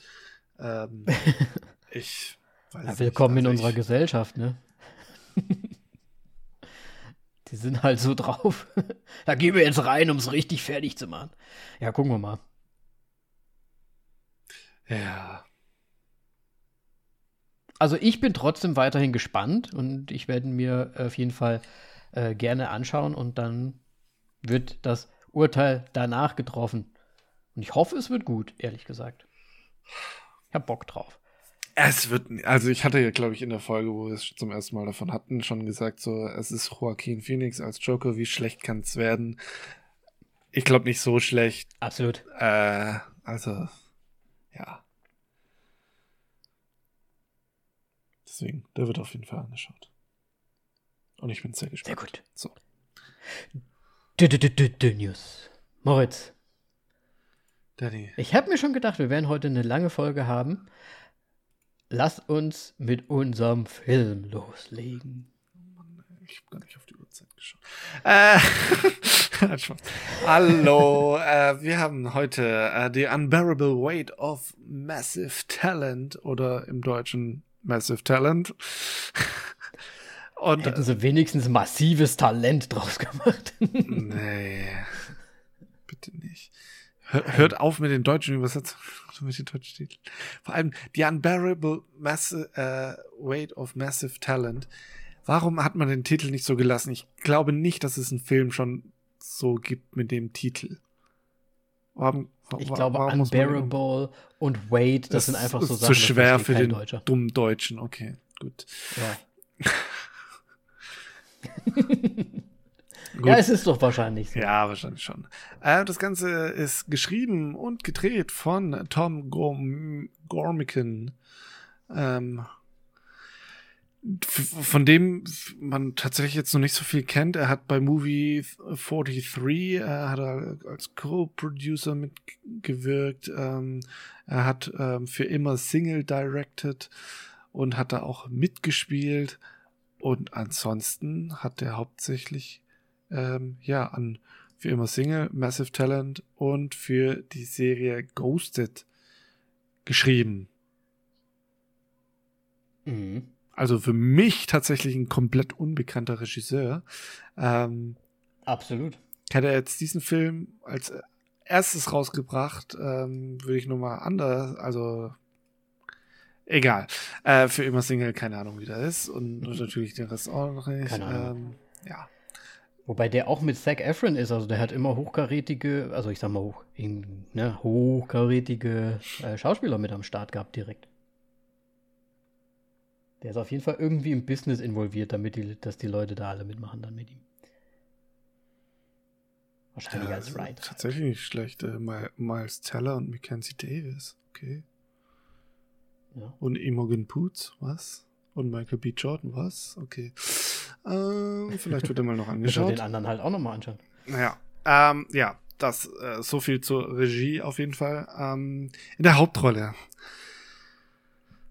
Ähm, ich Ja, willkommen nicht. in Also unserer Gesellschaft, ne? Die sind halt so drauf. da gehen wir jetzt rein, um es richtig fertig zu machen. Ja, gucken wir mal. Ja. Also ich bin trotzdem weiterhin gespannt und ich werde mir auf jeden Fall äh, gerne anschauen und dann wird das Urteil danach getroffen. Und ich hoffe, es wird gut, ehrlich gesagt. Ich hab Bock drauf. Es wird, also ich hatte ja, glaube ich, in der Folge, wo wir es zum ersten Mal davon hatten, schon gesagt, so, es ist Joaquin Phoenix als Joker, wie schlecht kann es werden? Ich glaube nicht so schlecht. Absolut. Äh, also, ja. Deswegen, der wird auf jeden Fall angeschaut. Und ich bin sehr gespannt. Sehr gut. So. -dü -dü -dü News. Moritz, Danny. ich habe mir schon gedacht, wir werden heute eine lange Folge haben. Lass uns mit unserem Film loslegen. Ich habe gar nicht auf die Uhrzeit geschaut. Äh. Hallo, äh, wir haben heute äh, The Unbearable Weight of Massive Talent oder im Deutschen Massive Talent. Und Hätten sie wenigstens massives Talent draus gemacht. nee, bitte nicht. Hör, hört auf mit den deutschen Übersetzungen, mit den deutschen Titeln. Vor allem The Unbearable Massi äh, Weight of Massive Talent. Warum hat man den Titel nicht so gelassen? Ich glaube nicht, dass es einen Film schon so gibt mit dem Titel. Warum, wa- Ich glaube, warum Unbearable und Weight, das, sind einfach so Sachen. zu das schwer für den Deutscher. dummen Deutschen. Okay, gut. Ja. Gut. ja, es ist doch wahrscheinlich so. Ja, wahrscheinlich schon. Äh, das Ganze ist geschrieben und gedreht von Tom Gorm Gormican. Ähm, von dem man tatsächlich jetzt noch nicht so viel kennt. Er hat bei Movie 43 äh, hat er als Co-Producer mitgewirkt. Ähm, er hat ähm, für immer Single directed und hat da auch mitgespielt. Und ansonsten hat er hauptsächlich ähm, ja an für immer Single, Massive Talent und für die Serie Ghosted geschrieben. Mhm. Also für mich tatsächlich ein komplett unbekannter Regisseur. Ähm, Absolut. Hätte er jetzt diesen Film als erstes rausgebracht, ähm, würde ich nochmal anders, also egal. Äh, für immer Single, keine Ahnung, wie das ist. Und natürlich den Rest auch noch nicht. Keine Ahnung. Ähm, ja. Wobei der auch mit Zac Efron ist, also der hat immer hochkarätige, also ich sag mal hoch, ne, hochkarätige äh, Schauspieler mit am Start gehabt direkt. Der ist auf jeden Fall irgendwie im Business involviert, damit die, dass die Leute da alle mitmachen dann mit ihm. Wahrscheinlich ja, als Writer. Tatsächlich nicht schlecht. Äh, Miles Teller und Mackenzie Davis. Okay. Ja. Und Imogen Poots, was? Und Michael B. Jordan, was? Okay. Ähm, vielleicht wird er mal noch angeschaut. den anderen halt auch nochmal anschauen. Naja. Ähm, ja, das äh, so viel zur Regie auf jeden Fall. Ähm, in der Hauptrolle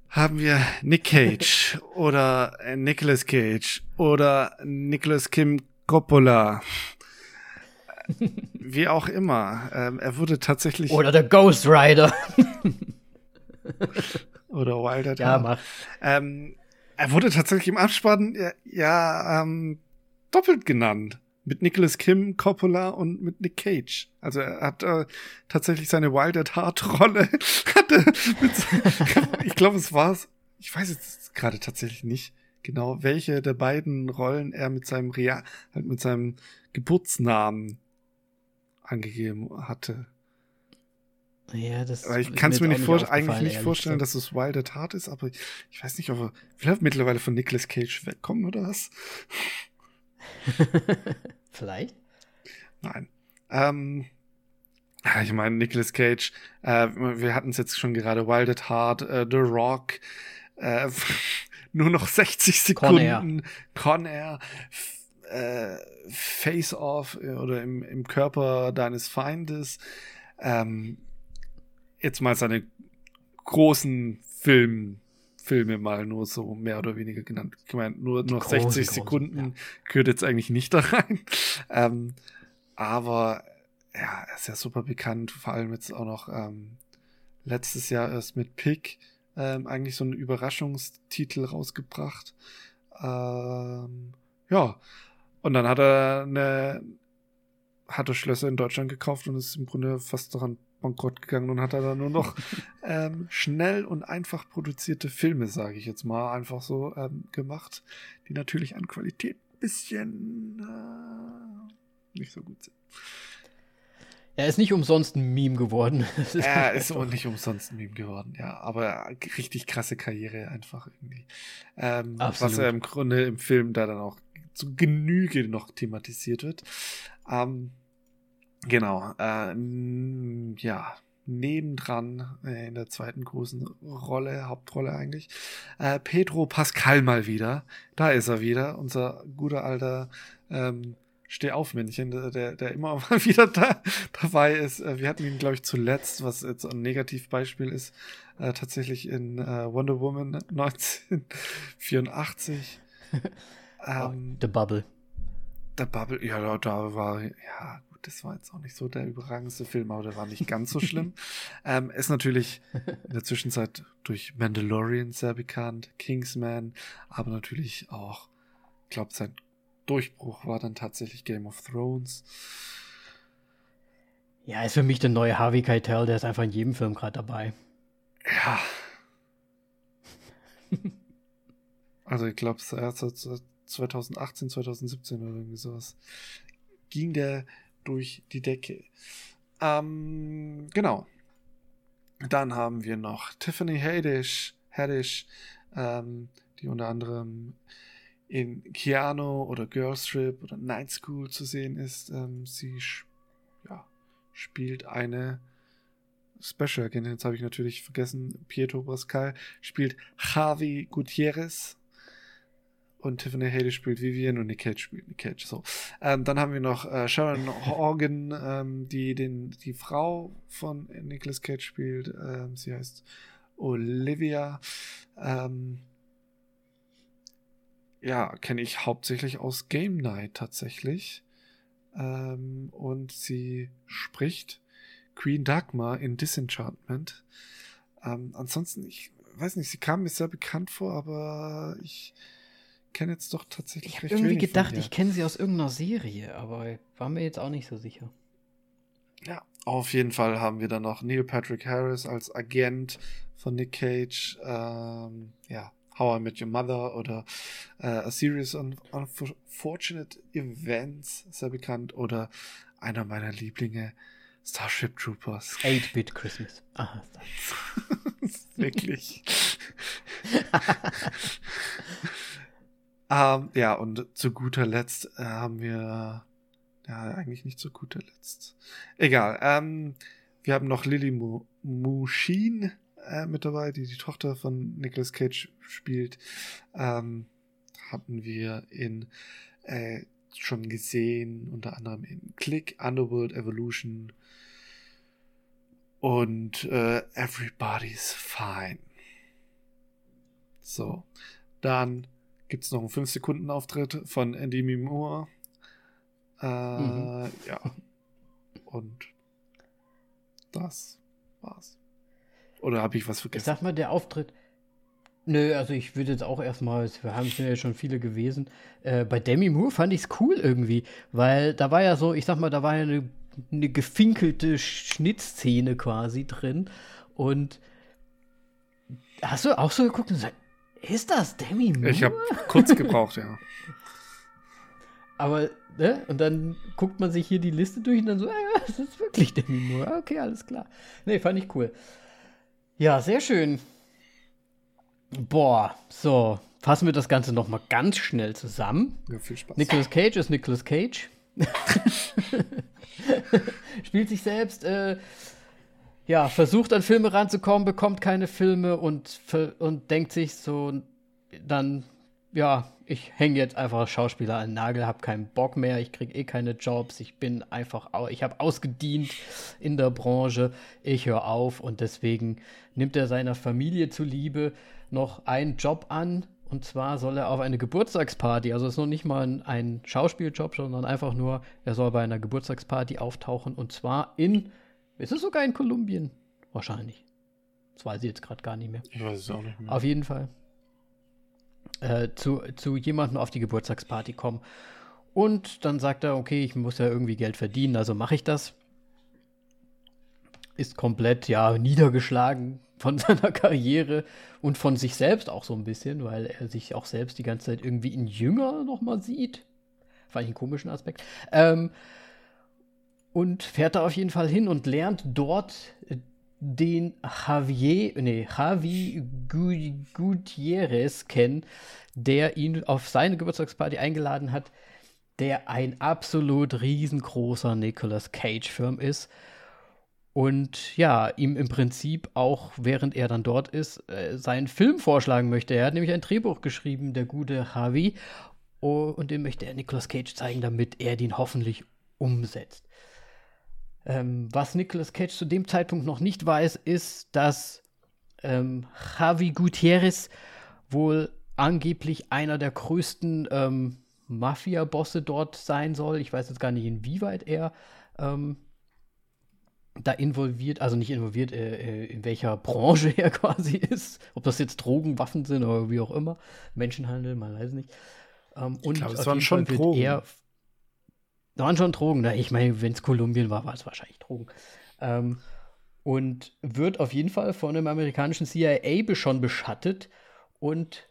haben wir Nick Cage oder äh, Nicolas Cage oder Nicolas Kim Coppola. Wie auch immer. Ähm, er wurde tatsächlich. Oder der Ghost Rider. oder Wilder. Ja, mach. Ähm, er wurde tatsächlich im Abspann ja, ja ähm, doppelt genannt mit Nicholas Kim, Coppola und mit Nick Cage. Also er hat äh, tatsächlich seine Wild at Heart Rolle hatte mit, ich glaube es war's. Ich weiß jetzt gerade tatsächlich nicht genau, welche der beiden Rollen er mit seinem Real, halt mit seinem Geburtsnamen angegeben hatte. Ja, das aber ich kann es mir nicht vor eigentlich nicht vorstellen, gesagt. dass es Wild at Heart ist, aber ich weiß nicht, ob er vielleicht mittlerweile von Nicolas Cage wegkommen oder was. Vielleicht? Nein. Ähm, ich meine, Nicolas Cage, äh, wir hatten es jetzt schon gerade, Wild at Heart, äh, The Rock, äh, nur noch 60 Sekunden, Con Air, äh, Face Off äh, oder im, im Körper deines Feindes. Ähm, jetzt mal seine großen Film, Filme mal nur so mehr oder weniger genannt. Ich meine, nur noch 60 Sekunden ja. gehört jetzt eigentlich nicht da rein. Ähm, aber ja, er ist ja super bekannt, vor allem jetzt auch noch ähm, letztes Jahr erst mit Pick ähm, eigentlich so einen Überraschungstitel rausgebracht. Ähm, ja, und dann hat er eine, hatte Schlösser in Deutschland gekauft und ist im Grunde fast daran bankrott gegangen und hat er dann nur noch ähm, schnell und einfach produzierte Filme, sage ich jetzt mal, einfach so ähm, gemacht, die natürlich an Qualität ein bisschen äh, nicht so gut sind. Er ist nicht umsonst ein Meme geworden. er ist auch nicht umsonst ein Meme geworden, ja. Aber richtig krasse Karriere einfach irgendwie. Ähm, was er im Grunde im Film da dann auch zu Genüge noch thematisiert wird. Ähm, Genau. Äh, ja, nebendran äh, in der zweiten großen Rolle, Hauptrolle eigentlich, äh, Pedro Pascal mal wieder. Da ist er wieder, unser guter alter ähm, Stehaufmännchen, der, der, der immer mal wieder da, dabei ist. Äh, wir hatten ihn, glaube ich, zuletzt, was jetzt ein Negativbeispiel ist, äh, tatsächlich in äh, Wonder Woman 1984. ähm, The Bubble. The Bubble, ja, da war, ja, das war jetzt auch nicht so der überragendste Film, aber der war nicht ganz so schlimm. ähm, ist natürlich in der Zwischenzeit durch Mandalorian sehr bekannt, Kingsman, aber natürlich auch, ich glaube, sein Durchbruch war dann tatsächlich Game of Thrones. Ja, ist für mich der neue Harvey Keitel, der ist einfach in jedem Film gerade dabei. Ja. also ich glaube, 2018, 2017 oder irgendwie sowas ging der durch die Decke. Ähm, genau. Dann haben wir noch Tiffany Haddish, Haddish ähm, die unter anderem in Keanu oder Girls Trip oder Night School zu sehen ist. Ähm, sie ja, spielt eine Special Agent, jetzt habe ich natürlich vergessen, Pietro Pascal spielt Javi Gutierrez, und Tiffany Haley spielt Vivian und Nick Cage spielt Nick Cage. So. Ähm, dann haben wir noch äh, Sharon Horgan, ähm, die den, die Frau von Nicolas Cage spielt. Ähm, sie heißt Olivia. Ähm, ja, kenne ich hauptsächlich aus Game Night tatsächlich. Ähm, und sie spricht Queen Dagmar in Disenchantment. Ähm, ansonsten, ich weiß nicht, sie kam mir sehr bekannt vor, aber ich kenne jetzt doch tatsächlich ich recht irgendwie gedacht, ich kenne sie aus irgendeiner Serie, aber war mir jetzt auch nicht so sicher. Ja, auf jeden Fall haben wir dann noch Neil Patrick Harris als Agent von Nick Cage. Ähm, ja, How I Met Your Mother oder äh, A Series of Unfortunate Events, sehr bekannt. Oder einer meiner Lieblinge, Starship Troopers. 8-Bit Christmas. Aha. Wirklich. ähm, ja, und zu guter Letzt äh, haben wir. Ja, eigentlich nicht zu guter Letzt. Egal. Ähm, wir haben noch Lily Mu Mushin äh, mit dabei, die die Tochter von Nicolas Cage spielt. Ähm, hatten wir in äh, schon gesehen, unter anderem in Click, Underworld Evolution und äh, Everybody's Fine. So, dann gibt es noch einen 5-Sekunden-Auftritt von Andy Moore. Äh, Mhm. Ja. Und das war's. Oder habe ich was Ich vergessen? sag mal, der Auftritt. Nö, also ich würde jetzt auch erstmal, wir haben sind ja schon viele gewesen. Äh, bei Demi Moore fand ich es cool irgendwie, weil da war ja so, ich sag mal, da war ja eine, eine gefinkelte Schnittszene quasi drin. Und hast du auch so geguckt und gesagt, ist das Demi Moore? Ich habe kurz gebraucht, ja. Aber, ne? Und dann guckt man sich hier die Liste durch und dann so, ah, das ist wirklich Demi Moore. Okay, alles klar. Nee, fand ich cool. Ja, sehr schön. Boah, so. Fassen wir das Ganze nochmal ganz schnell zusammen. ja viel Spaß. Nicolas Cage ist Nicolas Cage. Spielt sich selbst, äh, ja, versucht an Filme ranzukommen, bekommt keine Filme und, und denkt sich so, dann, ja, ich hänge jetzt einfach als Schauspieler an den Nagel, hab keinen Bock mehr, ich krieg eh keine Jobs, ich bin einfach, ich habe ausgedient in der Branche, ich höre auf und deswegen nimmt er seiner Familie zuliebe noch einen Job an und zwar soll er auf eine Geburtstagsparty, also es ist noch nicht mal ein, ein Schauspieljob, sondern einfach nur, er soll bei einer Geburtstagsparty auftauchen und zwar in, ist es sogar in Kolumbien? Wahrscheinlich. Das weiß ich jetzt gerade gar nicht mehr. Ich weiß es auch nicht mehr. Auf jeden Fall. Äh, zu, zu jemandem auf die Geburtstagsparty kommen. Und dann sagt er, okay, ich muss ja irgendwie Geld verdienen, also mache ich das. Ist komplett, ja, niedergeschlagen von seiner Karriere und von sich selbst auch so ein bisschen, weil er sich auch selbst die ganze Zeit irgendwie in Jünger nochmal sieht. Fand ich einen komischen Aspekt. Ähm, und fährt da auf jeden Fall hin und lernt dort äh, den Javier, nee, Javi Gu- Gutierrez kennen, der ihn auf seine Geburtstagsparty eingeladen hat, der ein absolut riesengroßer Nicolas Cage-Film ist. Und ja, ihm im Prinzip auch, während er dann dort ist, äh, seinen Film vorschlagen möchte. Er hat nämlich ein Drehbuch geschrieben, der gute Javi, oh, und dem möchte er Nicolas Cage zeigen, damit er den hoffentlich umsetzt. Ähm, was Nicolas Cage zu dem Zeitpunkt noch nicht weiß, ist, dass ähm, Javi Gutierrez wohl angeblich einer der größten ähm, Mafia-Bosse dort sein soll. Ich weiß jetzt gar nicht, inwieweit er ähm, da involviert, also nicht involviert, äh, äh, in welcher Branche er quasi ist. Ob das jetzt Drogen, Waffen sind oder wie auch immer. Menschenhandel, man weiß nicht. Ähm, und glaub, es waren schon Fall Drogen. Da waren schon Drogen. Ne? Ich meine, wenn es Kolumbien war, war es wahrscheinlich Drogen. Ähm, und wird auf jeden Fall von einem amerikanischen CIA schon beschattet. Und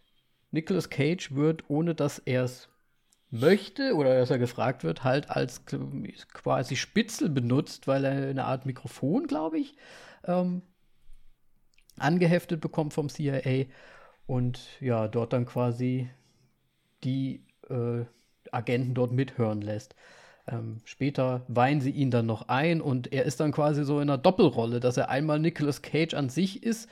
Nicolas Cage wird, ohne dass er es möchte oder dass er gefragt wird, halt als quasi Spitzel benutzt, weil er eine Art Mikrofon, glaube ich, ähm, angeheftet bekommt vom CIA und ja, dort dann quasi die äh, Agenten dort mithören lässt. Ähm, später weihen sie ihn dann noch ein und er ist dann quasi so in einer Doppelrolle, dass er einmal Nicolas Cage an sich ist,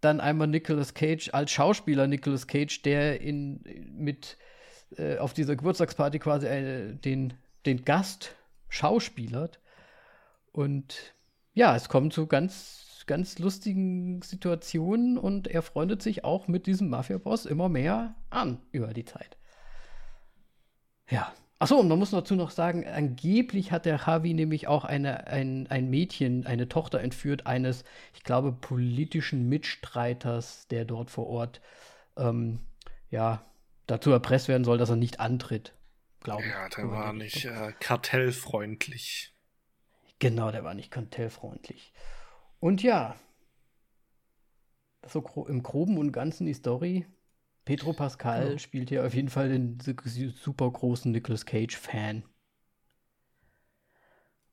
dann einmal Nicolas Cage als Schauspieler Nicolas Cage, der in, mit äh, auf dieser Geburtstagsparty quasi äh, den, den Gast schauspielert. Und ja, es kommt zu ganz, ganz lustigen Situationen und er freundet sich auch mit diesem Mafia-Boss immer mehr an über die Zeit. Ja. Achso, und man muss dazu noch sagen, angeblich hat der Javi nämlich auch eine, ein, ein Mädchen, eine Tochter entführt, eines, ich glaube, politischen Mitstreiters, der dort vor Ort ähm, ja, dazu erpresst werden soll, dass er nicht antritt. Glaube ich. Ja, der war nicht äh, kartellfreundlich. Genau, der war nicht kartellfreundlich. Und ja, so im Groben und Ganzen die Story. Pedro Pascal ja. spielt hier auf jeden Fall den super großen Nicolas Cage-Fan.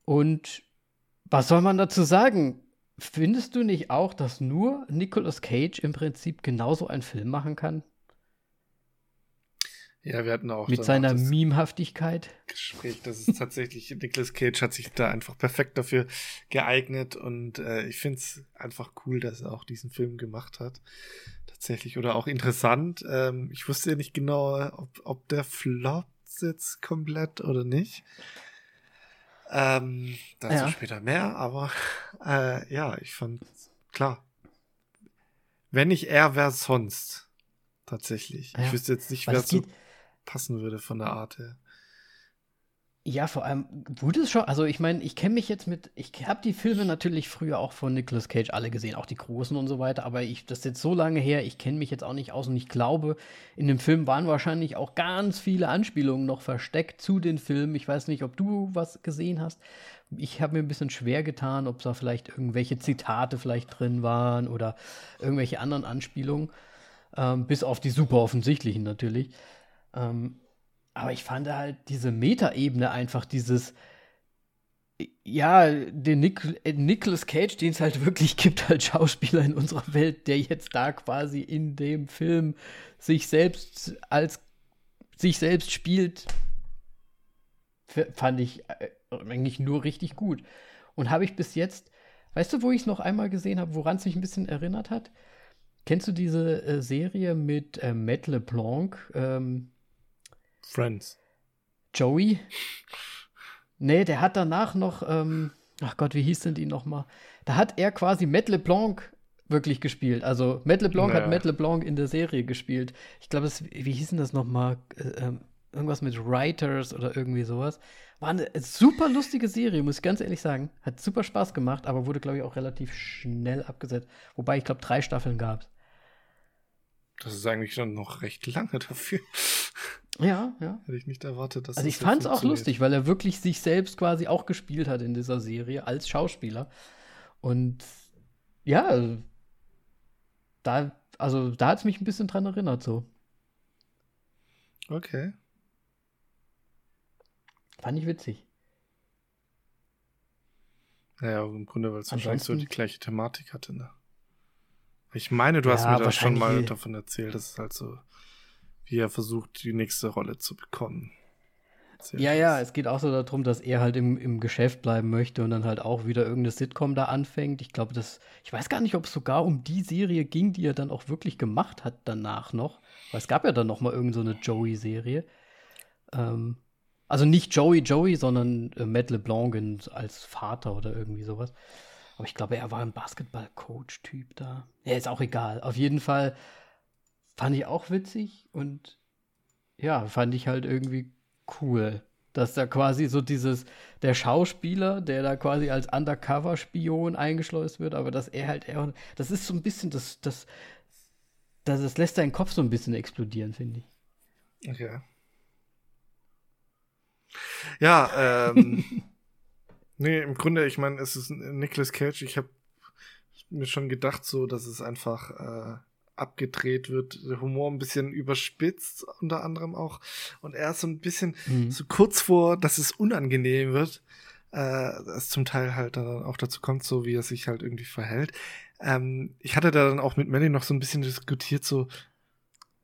Und was soll man dazu sagen? Findest du nicht auch, dass nur Nicolas Cage im Prinzip genauso einen Film machen kann? Ja, wir hatten auch. Mit seiner Memehaftigkeit. Gespräch, das ist tatsächlich, Nicolas Cage hat sich da einfach perfekt dafür geeignet und äh, ich finde es einfach cool, dass er auch diesen Film gemacht hat. Tatsächlich. Oder auch interessant. Ähm, ich wusste ja nicht genau, ob, ob der floppt jetzt komplett oder nicht. Ähm, dazu ja. später mehr, aber äh, ja, ich fand klar. Wenn nicht er, wer sonst? Tatsächlich. Ja. Ich wüsste jetzt nicht, wer so passen würde von der Art her. Ja, vor allem wurde es schon, also ich meine, ich kenne mich jetzt mit, ich habe die Filme natürlich früher auch von Nicolas Cage alle gesehen, auch die großen und so weiter, aber ich, das ist jetzt so lange her, ich kenne mich jetzt auch nicht aus und ich glaube, in dem Film waren wahrscheinlich auch ganz viele Anspielungen noch versteckt zu den Filmen. Ich weiß nicht, ob du was gesehen hast. Ich habe mir ein bisschen schwer getan, ob da vielleicht irgendwelche Zitate vielleicht drin waren oder irgendwelche anderen Anspielungen, ähm, bis auf die super offensichtlichen natürlich. Ähm, aber ich fand halt diese Metaebene einfach dieses, ja, den Nic äh, Nicolas Cage, den es halt wirklich gibt als Schauspieler in unserer Welt, der jetzt da quasi in dem Film sich selbst als sich selbst spielt, fand ich äh, eigentlich nur richtig gut. Und habe ich bis jetzt, weißt du, wo ich es noch einmal gesehen habe, woran es mich ein bisschen erinnert hat? Kennst du diese äh, Serie mit äh, Matt LeBlanc? Ähm, Friends. Joey? Nee, der hat danach noch, ähm, ach Gott, wie hieß denn die nochmal? Da hat er quasi Matt LeBlanc wirklich gespielt. Also Matt LeBlanc naja. hat Matt LeBlanc in der Serie gespielt. Ich glaube, wie hieß denn das nochmal? Äh, ähm, irgendwas mit Writers oder irgendwie sowas. War eine super lustige Serie, muss ich ganz ehrlich sagen. Hat super Spaß gemacht, aber wurde, glaube ich, auch relativ schnell abgesetzt. Wobei, ich glaube, drei Staffeln gab es. Das ist eigentlich dann noch recht lange dafür. Ja, ja. Hätte ich nicht erwartet, dass Also ich fand es auch lustig, weil er wirklich sich selbst quasi auch gespielt hat in dieser Serie als Schauspieler. Und ja, da, also da hat es mich ein bisschen dran erinnert, so. Okay. Fand ich witzig. Naja, im Grunde, weil es wahrscheinlich so die gleiche Thematik hatte, ne? Ich meine, du ja, hast mir da schon mal davon erzählt, dass es halt so wie er versucht, die nächste Rolle zu bekommen. Sehr ja, ja, es geht auch so darum, dass er halt im, im Geschäft bleiben möchte und dann halt auch wieder irgendeine Sitcom da anfängt. Ich glaube, das, ich weiß gar nicht, ob es sogar um die Serie ging, die er dann auch wirklich gemacht hat danach noch. Weil es gab ja dann noch mal irgendeine so Joey-Serie. Ähm, also nicht Joey Joey, sondern äh, Matt LeBlanc als Vater oder irgendwie sowas. Aber ich glaube, er war ein Basketball-Coach-Typ da. Ja, ist auch egal. Auf jeden Fall fand ich auch witzig und ja, fand ich halt irgendwie cool. Dass da quasi so dieses, der Schauspieler, der da quasi als Undercover-Spion eingeschleust wird, aber dass er halt, er, das ist so ein bisschen, das, das, das, das lässt deinen Kopf so ein bisschen explodieren, finde ich. Okay. Ja, ähm, nee, im Grunde, ich meine, es ist Nicolas Cage, ich habe mir schon gedacht, so, dass es einfach, äh, abgedreht wird, der Humor ein bisschen überspitzt, unter anderem auch. Und er ist so ein bisschen mhm. so kurz vor, dass es unangenehm wird, äh, es zum Teil halt dann auch dazu kommt, so wie er sich halt irgendwie verhält. Ähm, ich hatte da dann auch mit Melly noch so ein bisschen diskutiert, so,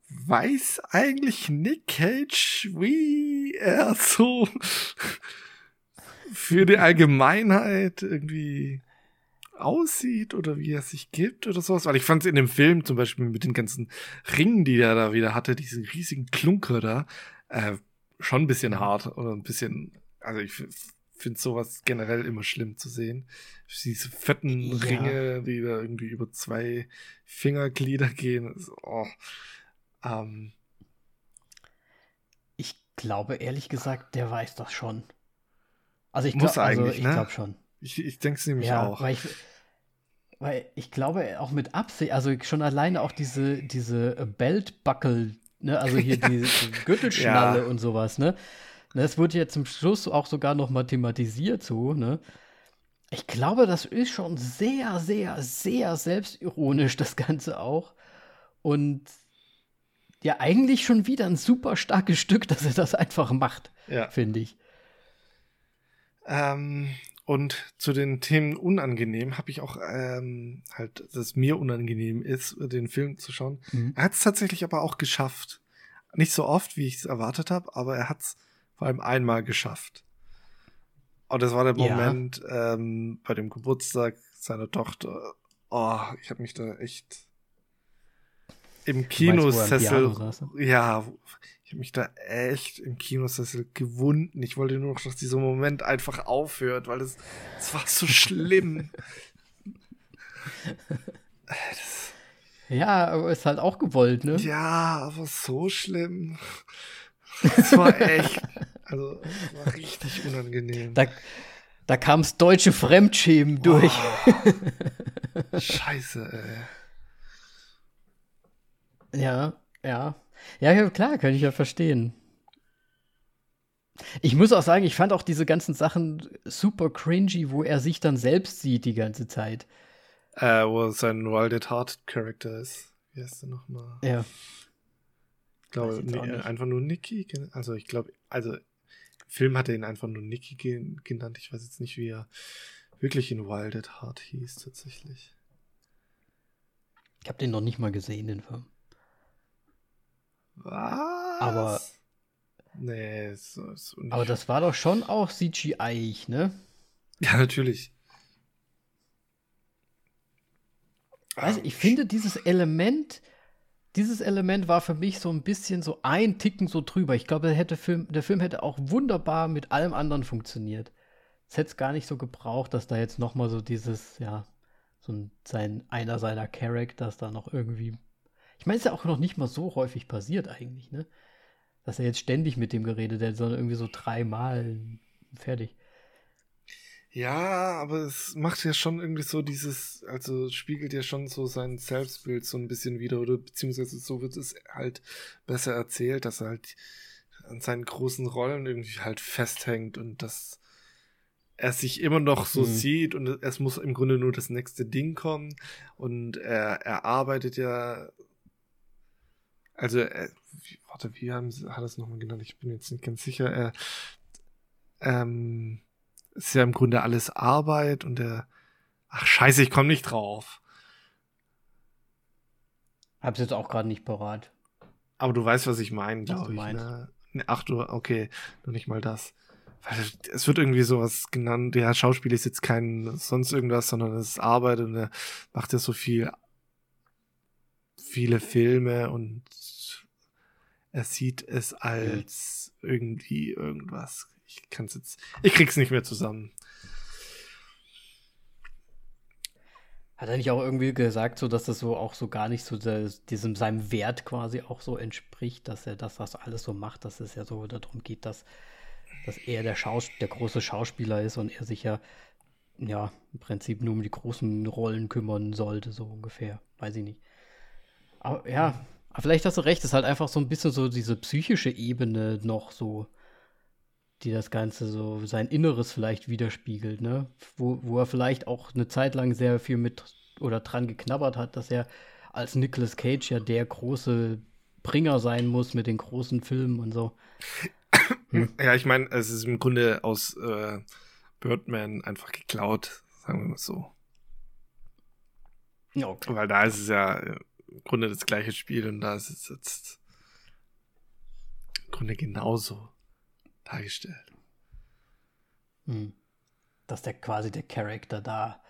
weiß eigentlich Nick Cage, wie er so für die Allgemeinheit irgendwie aussieht oder wie er sich gibt oder sowas. Weil ich fand es in dem Film zum Beispiel mit den ganzen Ringen, die er da wieder hatte, diesen riesigen Klunker da, äh, schon ein bisschen hart oder ein bisschen, also ich finde sowas generell immer schlimm zu sehen. Diese fetten ja. Ringe, die da irgendwie über zwei Fingerglieder gehen. Oh. Ähm. Ich glaube ehrlich gesagt, der weiß das schon. Also ich Muss glaube also eigentlich, ich ne? glaube schon. Ich, ich denke es nämlich Ja, auch. weil ich, weil ich glaube auch mit Absicht, also schon alleine auch diese, diese äh, Beltbuckle, ne, also hier die, die Gürtelschnalle Ja. und sowas, ne? Das wurde ja zum Schluss auch sogar noch mal thematisiert so, ne? Ich glaube, das ist schon sehr, sehr, sehr selbstironisch, das Ganze auch. Und ja, eigentlich schon wieder ein super starkes Stück, dass er das einfach macht, ja. finde ich. Ähm, und zu den Themen unangenehm habe ich auch ähm, halt, dass es mir unangenehm ist, den Film zu schauen. Mhm. Er hat es tatsächlich aber auch geschafft. Nicht so oft, wie ich es erwartet habe, aber er hat es vor allem einmal geschafft. Und das war der Ja. Moment ähm, bei dem Geburtstag seiner Tochter. Oh, ich habe mich da echt im Kinosessel. Ja, ich habe mich da echt im Kinosessel gewunden. Ich wollte nur noch, dass dieser Moment einfach aufhört, weil es, es war so schlimm. Ja, aber ist halt auch gewollt, ne? Ja, aber so schlimm. Es war echt, also es war richtig unangenehm. Da, da kam das deutsche Fremdschämen durch. Boah. Scheiße, ey. Ja, ja. Ja, klar, kann ich ja verstehen. Ich muss auch sagen, ich fand auch diese ganzen Sachen super cringy, wo er sich dann selbst sieht die ganze Zeit. Äh, wo sein Wild at Heart Charakter ist. Wie heißt der nochmal? Ja. Ich glaube, nicht. einfach nur Nicky. Also ich glaube, also Film hat er ihn einfach nur Nicky gen- genannt. Ich weiß jetzt nicht, wie er wirklich in Wild at Heart hieß tatsächlich. Ich habe den noch nicht mal gesehen, den Film. Was? Aber- Nee, so nicht. Aber das war doch schon auch CGI, ne? Ja, natürlich. Weiß, ich finde dieses Element, dieses Element war für mich so ein bisschen so ein Ticken so drüber. Ich glaube, der, hätte Film, der Film hätte auch wunderbar mit allem anderen funktioniert. Es hätte es gar nicht so gebraucht, dass da jetzt noch mal so dieses, ja, so ein, sein, einer seiner Characters da noch irgendwie. Ich meine, es ist ja auch noch nicht mal so häufig passiert eigentlich, ne? Dass er jetzt ständig mit dem geredet hat, sondern irgendwie so dreimal fertig. Ja, aber es macht ja schon irgendwie so dieses, also spiegelt ja schon so sein Selbstbild so ein bisschen wieder, oder beziehungsweise so wird es halt besser erzählt, dass er halt an seinen großen Rollen irgendwie halt festhängt und dass er sich immer noch so Mhm. sieht und es muss im Grunde nur das nächste Ding kommen und er, er arbeitet ja, also, er, wie, warte, wie haben sie, hat er es nochmal genannt? Ich bin jetzt nicht ganz sicher. Er, ähm, ist ja im Grunde alles Arbeit und der. Ach scheiße, ich komme nicht drauf. Hab's jetzt auch gerade nicht parat. Aber du weißt, was ich meine, glaube ich. Ne? Ne, Ach du, okay, noch nicht mal das. Weil es wird irgendwie sowas genannt, der Schauspieler ist jetzt kein sonst irgendwas, sondern es ist Arbeit und er macht ja so viel, viele Filme und er sieht es als irgendwie irgendwas. Ich kann es jetzt, ich krieg's nicht mehr zusammen. Hat er nicht auch irgendwie gesagt, so dass das so auch so gar nicht so diesem seinem Wert quasi auch so entspricht, dass er das, das alles so macht, dass es ja so darum geht, dass, dass er der, Schaus der große Schauspieler ist und er sich ja, ja im Prinzip nur um die großen Rollen kümmern sollte, so ungefähr. Weiß ich nicht. Aber ja, aber vielleicht hast du recht, es ist halt einfach so ein bisschen so diese psychische Ebene noch so, die das Ganze so sein Inneres vielleicht widerspiegelt, ne? Wo, wo er vielleicht auch eine Zeit lang sehr viel mit oder dran geknabbert hat, dass er als Nicolas Cage ja der große Bringer sein muss mit den großen Filmen und so. Ja, ich meine, es ist im Grunde aus äh, Birdman einfach geklaut, sagen wir mal so. Ja, okay. Weil da ist es ja äh, im Grunde das gleiche Spiel und da ist es jetzt im Grunde genauso dargestellt. Hm. Dass der quasi der Charakter da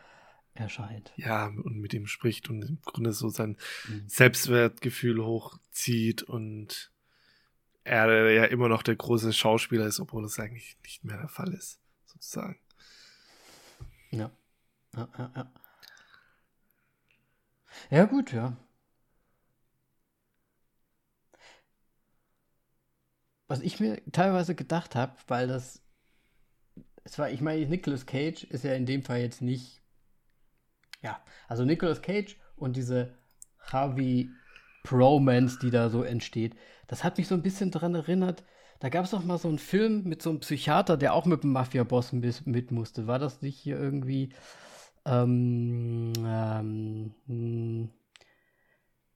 erscheint. Ja, und mit ihm spricht und im Grunde so sein Mhm. Selbstwertgefühl hochzieht und er ja immer noch der große Schauspieler ist, obwohl es eigentlich nicht mehr der Fall ist, sozusagen. Ja. Ja, ja, ja. Ja, gut, ja. Was ich mir teilweise gedacht habe, weil das, es war, ich meine, Nicolas Cage ist ja in dem Fall jetzt nicht, ja, also Nicolas Cage und diese Harvey Bromance, die da so entsteht, das hat mich so ein bisschen daran erinnert, da gab es doch mal so einen Film mit so einem Psychiater, der auch mit dem Mafia-Boss mit, mit, musste. War das nicht hier irgendwie ähm, ähm, hm,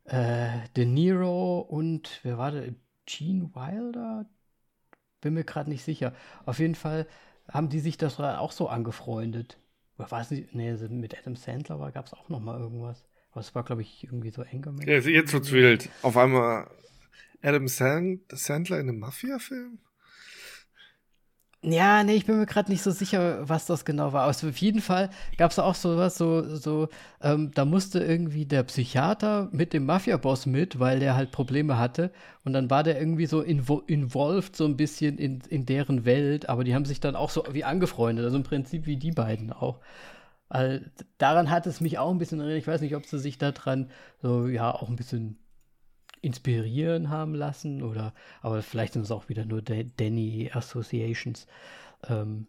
äh, De Niro und wer war der? Gene Wilder? Bin mir gerade nicht sicher. Auf jeden Fall haben die sich das auch so angefreundet. Oder war es nicht? Nee, mit Adam Sandler gab es auch noch mal irgendwas. Aber es war, glaube ich, irgendwie so Anchorman. Ja, jetzt wird's wild. Auf einmal Adam Sandler in einem Mafia-Film? Ja, nee, ich bin mir gerade nicht so sicher, was das genau war. Aber auf jeden Fall gab es auch sowas, so, so ähm, da musste irgendwie der Psychiater mit dem Mafia-Boss mit, weil der halt Probleme hatte. Und dann war der irgendwie so invo involved so ein bisschen in, in deren Welt, aber die haben sich dann auch so wie angefreundet, also im Prinzip wie die beiden auch. Also, daran hat es mich auch ein bisschen erinnert. Ich weiß nicht, ob sie sich daran so, ja, auch ein bisschen inspirieren haben lassen oder aber vielleicht sind es auch wieder nur Danny Associations, ähm,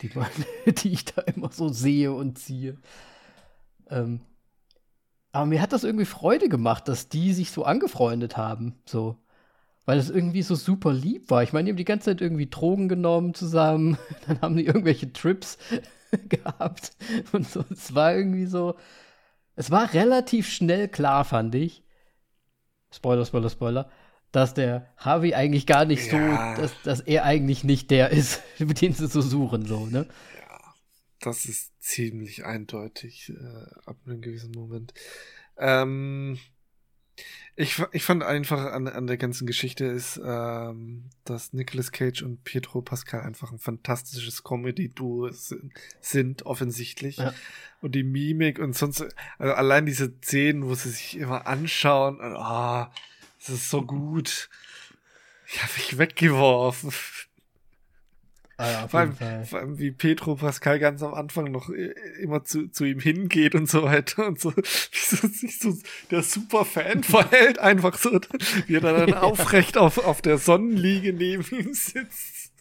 die, die, ich da immer so sehe und ziehe. Ähm, aber mir hat das irgendwie Freude gemacht, dass die sich so angefreundet haben, so. Weil es irgendwie so super lieb war. Ich meine, die haben die ganze Zeit irgendwie Drogen genommen zusammen, dann haben die irgendwelche Trips gehabt und so. Es war irgendwie so, es war relativ schnell klar, fand ich, Spoiler, Spoiler, Spoiler, dass der Harvey eigentlich gar nicht ja. so, dass, dass er eigentlich nicht der ist, mit dem sie so suchen, so, ne? Ja, das ist ziemlich eindeutig äh, ab einem gewissen Moment. Ähm, ich, ich fand einfach an, an der ganzen Geschichte ist, ähm, dass Nicolas Cage und Pietro Pascal einfach ein fantastisches Comedy-Duo sind, offensichtlich. Ja. Und die Mimik und sonst, also allein diese Szenen, wo sie sich immer anschauen, ah, oh, das ist so gut. Ich habe mich weggeworfen. Ah ja, vor, allem, vor, allem, wie Petro Pascal ganz am Anfang noch äh, immer zu, zu ihm hingeht und so weiter und so, wie so sich so der super Fan verhält, einfach so, wie er dann aufrecht auf, auf der Sonnenliege neben ihm sitzt.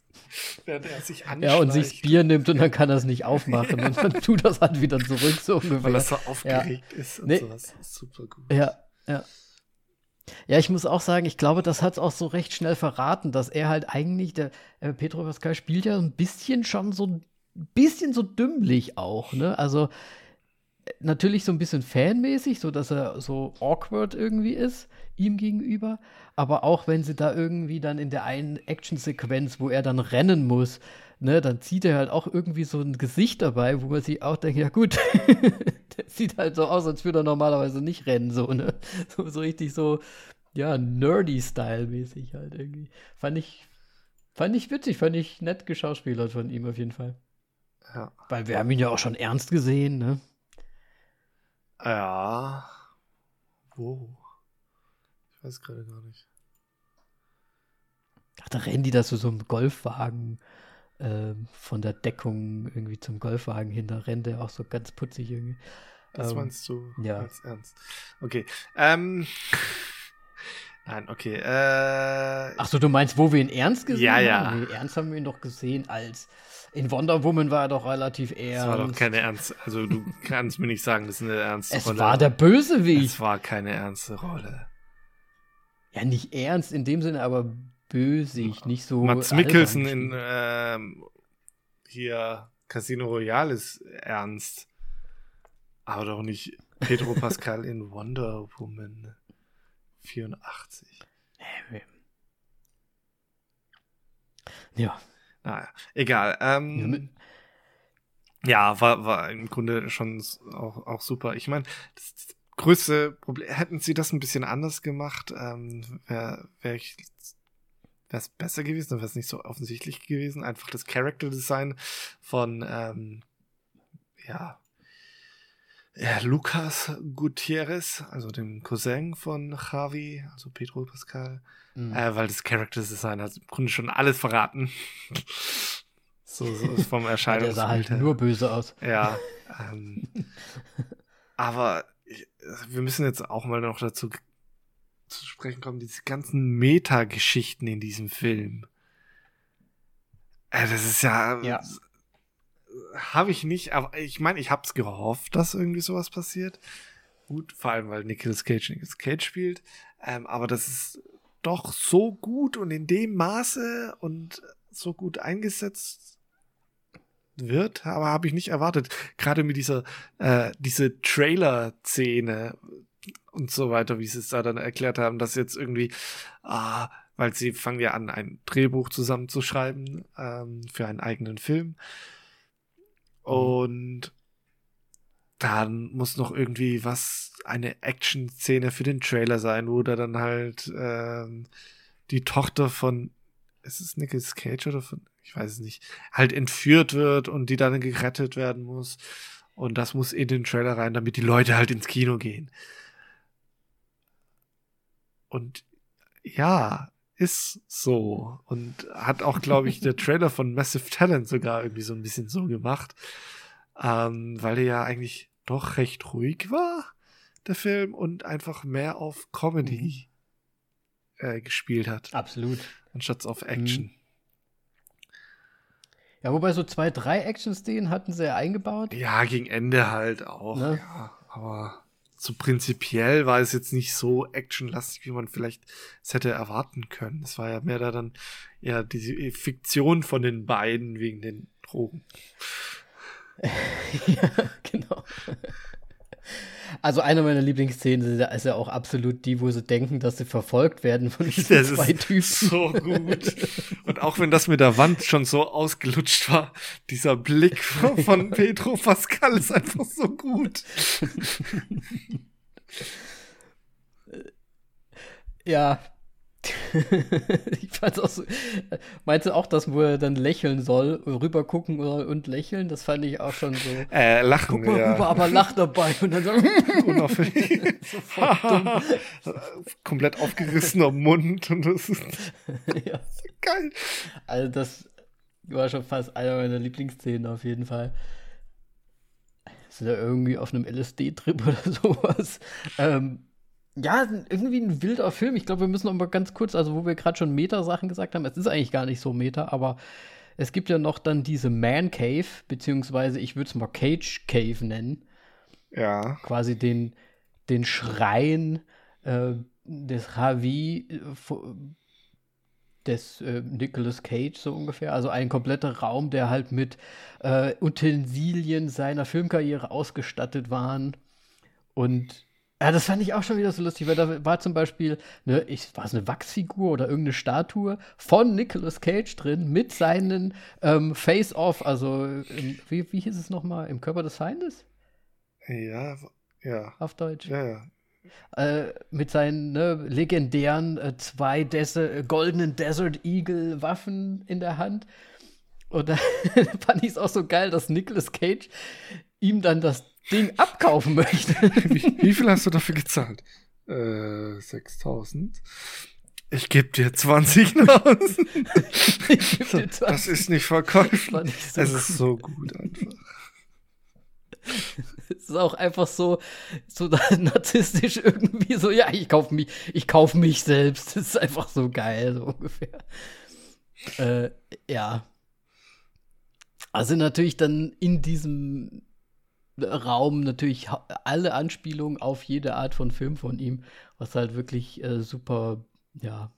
Während er sich Ja, und sich Bier nimmt und dann kann er es nicht aufmachen ja. und dann tut das halt wieder zurück, so ungefähr. Weil er so aufgeregt ja. ist und nee. sowas. Super gut. Ja, ja. Ja, ich muss auch sagen, ich glaube, das hat es auch so recht schnell verraten, dass er halt eigentlich, der äh, Petro Pascal spielt ja ein bisschen schon so ein bisschen so dümmlich auch, ne? Also äh, natürlich so ein bisschen fanmäßig, so dass er so awkward irgendwie ist ihm gegenüber, aber auch wenn sie da irgendwie dann in der einen Actionsequenz, wo er dann rennen muss, ne, dann zieht er halt auch irgendwie so ein Gesicht dabei, wo man sich auch denkt, ja gut, der sieht halt so aus, als würde er normalerweise nicht rennen, so, ne? So, so richtig so, ja, nerdy-Style-mäßig halt irgendwie. Fand ich, fand ich witzig, fand ich nett geschauspielert von ihm auf jeden Fall. Ja. Weil wir haben ihn ja auch schon ernst gesehen, ne? Ja. Wo? Ich weiß gerade gar nicht. Ach, da rennen die da so, so einem Golfwagen äh, von der Deckung irgendwie zum Golfwagen hinter, rennt der auch so ganz putzig irgendwie. Das ähm, meinst du ja. als ernst? Okay. Ähm. Nein, okay. Äh, Ach so, du meinst, wo wir ihn ernst gesehen ja, ja. haben? Nee, ernst haben wir ihn doch gesehen als in Wonder Woman war er doch relativ ernst. Das war doch keine ernst. Also du kannst mir nicht sagen, das ist eine ernste es Rolle. Es war der Bösewicht. Es war keine ernste Rolle. Ja, nicht ernst in dem Sinne, aber bösig, nicht so. Mats Mikkelsen in ähm, hier Casino Royale ist ernst. Aber doch nicht Pedro Pascal in Wonder Woman 84. Ja. Naja, egal. Ähm, ja, war, war im Grunde schon auch, auch super. Ich meine, das, größte Problem, hätten sie das ein bisschen anders gemacht, ähm, wäre wär ich wäre es besser gewesen, wäre es nicht so offensichtlich gewesen. Einfach das Character Design von ähm, ja, ja, Lucas Gutierrez, also dem Cousin von Javi, also Pedro Pascal, mhm. äh, weil das Character Design hat im Grunde schon alles verraten. so, so ist vom Erscheinen. der sah halt nur böse aus. Ja. Ähm, aber ich, wir müssen jetzt auch mal noch dazu zu sprechen kommen, diese ganzen Meta-Geschichten in diesem Film. Äh, das ist ja, Ja. habe ich nicht, aber ich meine, ich hab's gehofft, dass irgendwie sowas passiert. Gut, vor allem, weil Nicolas Cage Nicolas Cage spielt. Ähm, aber das ist doch so gut und in dem Maße und so gut eingesetzt wird, aber habe ich nicht erwartet. Gerade mit dieser äh, diese Trailer-Szene und so weiter, wie sie es da dann erklärt haben, dass jetzt irgendwie, ah, weil sie fangen ja an, ein Drehbuch zusammenzuschreiben ähm, für einen eigenen Film. Und dann muss noch irgendwie was, eine Action-Szene für den Trailer sein, wo da dann halt ähm, die Tochter von, ist es Nicolas Cage oder von, ich weiß es nicht, halt entführt wird und die dann gerettet werden muss. Und das muss in den Trailer rein, damit die Leute halt ins Kino gehen. Und ja, ist so. Und hat auch, glaube ich, der Trailer von Massive Talent sogar irgendwie so ein bisschen so gemacht. Ähm, weil der ja eigentlich doch recht ruhig war, der Film, und einfach mehr auf Comedy äh, gespielt hat, Absolut. anstatt auf Action. Ja, wobei so zwei, drei Action-Szenen hatten sie ja eingebaut. Ja, gegen Ende halt auch. Ne? Ja, aber so prinzipiell war es jetzt nicht so actionlastig, wie man vielleicht es hätte erwarten können. Es war ja mehr da dann ja diese Fiktion von den beiden wegen den Drogen. ja, genau. Also eine meiner Lieblingsszenen ist ja, auch absolut die, wo sie denken, dass sie verfolgt werden von diesen Das zwei ist Typen. so gut. Und auch wenn das mit der Wand schon so ausgelutscht war, dieser Blick von, von Pedro Pascal ist einfach so gut. Ja. ich fand's auch so. Meinst du auch, dass wo er dann lächeln soll, rüber gucken soll und lächeln? Das fand ich auch schon so. Äh, lachen, Guck mal ja. rüber, aber lach dabei. Und dann so, Unauffällig. Komplett aufgerissener Mund und das ist ja. geil. Also das war schon fast einer meiner Lieblingsszenen auf jeden Fall. Sind ja irgendwie auf einem LSD-Trip oder sowas. Ähm, ja, irgendwie ein wilder Film. Ich glaube, wir müssen noch mal ganz kurz, also wo wir gerade schon Meta-Sachen gesagt haben, es ist eigentlich gar nicht so Meta, aber es gibt ja noch dann diese Man Cave, beziehungsweise ich würde es mal Cage Cave nennen. Ja. Quasi den, den Schrein äh, des Ravi äh, des äh, Nicolas Cage so ungefähr. Also ein kompletter Raum, der halt mit äh, Utensilien seiner Filmkarriere ausgestattet waren. Und ja, das fand ich auch schon wieder so lustig, weil da war zum Beispiel, ne, ich, war es eine Wachsfigur oder irgendeine Statue von Nicolas Cage drin mit seinen ähm, Face-Off, also im, wie, wie hieß es nochmal, im Körper des Feindes Ja, ja. auf Deutsch? Ja, ja. äh, mit seinen ne, legendären äh, zwei Dese äh, goldenen Desert Eagle Waffen in der Hand. Und da fand ich es auch so geil, dass Nicolas Cage ihm dann das Ding abkaufen möchte. Wie, wie viel hast du dafür gezahlt? Äh, 6000. Ich gebe dir 20.000. Ich geb dir das 20. ist nicht verkäuflich. So Es gut. ist so gut einfach. Es ist auch einfach so, so narzisstisch irgendwie so, ja, ich kaufe mich, ich kaufe mich selbst. Das ist einfach so geil, so ungefähr. Äh, ja. Also natürlich dann in diesem Raum natürlich alle Anspielungen auf jede Art von Film von ihm, was halt wirklich äh, super, ja,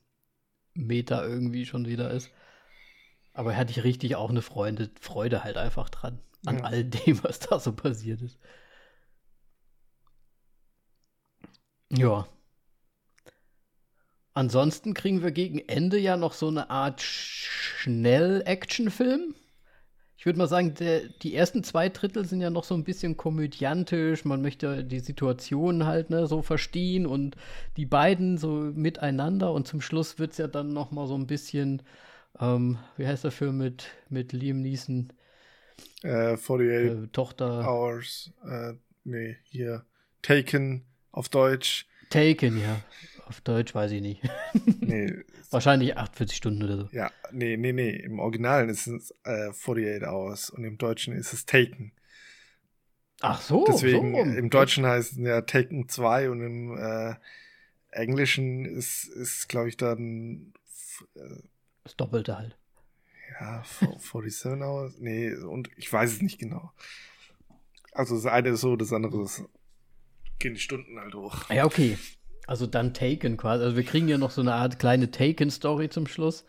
Meta irgendwie schon wieder ist. Aber hatte ich richtig auch eine Freude, Freude halt einfach dran, an Ja. all dem, was da so passiert ist. Ja. Ansonsten kriegen wir gegen Ende ja noch so eine Art Schnell-Action-Film. Ich würde mal sagen, der, die ersten zwei Drittel sind ja noch so ein bisschen komödiantisch. Man möchte die Situation halt ne, so verstehen und die beiden so miteinander. Und zum Schluss wird es ja dann noch mal so ein bisschen, ähm, wie heißt der Film mit, mit Liam Neeson, Äh, 48 äh, Tochter Hours. Äh, nee, hier. Taken auf Deutsch. Taken, ja. Auf Deutsch weiß ich nicht. Nee, Wahrscheinlich 48 Stunden oder so. ja, nee, nee, nee. Im Originalen ist es äh, 48 Hours und im Deutschen ist es Taken. Ach so, Deswegen, so im Deutschen heißt es ja Taken 2 und im äh, Englischen ist, ist glaube ich, dann. Äh, das Doppelte halt. Ja, 47 Hours? Nee, und ich weiß es nicht genau. Also das eine ist so, das andere ist, gehen die Stunden halt hoch. Ja, okay. Also dann Taken quasi. Also wir kriegen ja noch so eine Art kleine Taken-Story zum Schluss.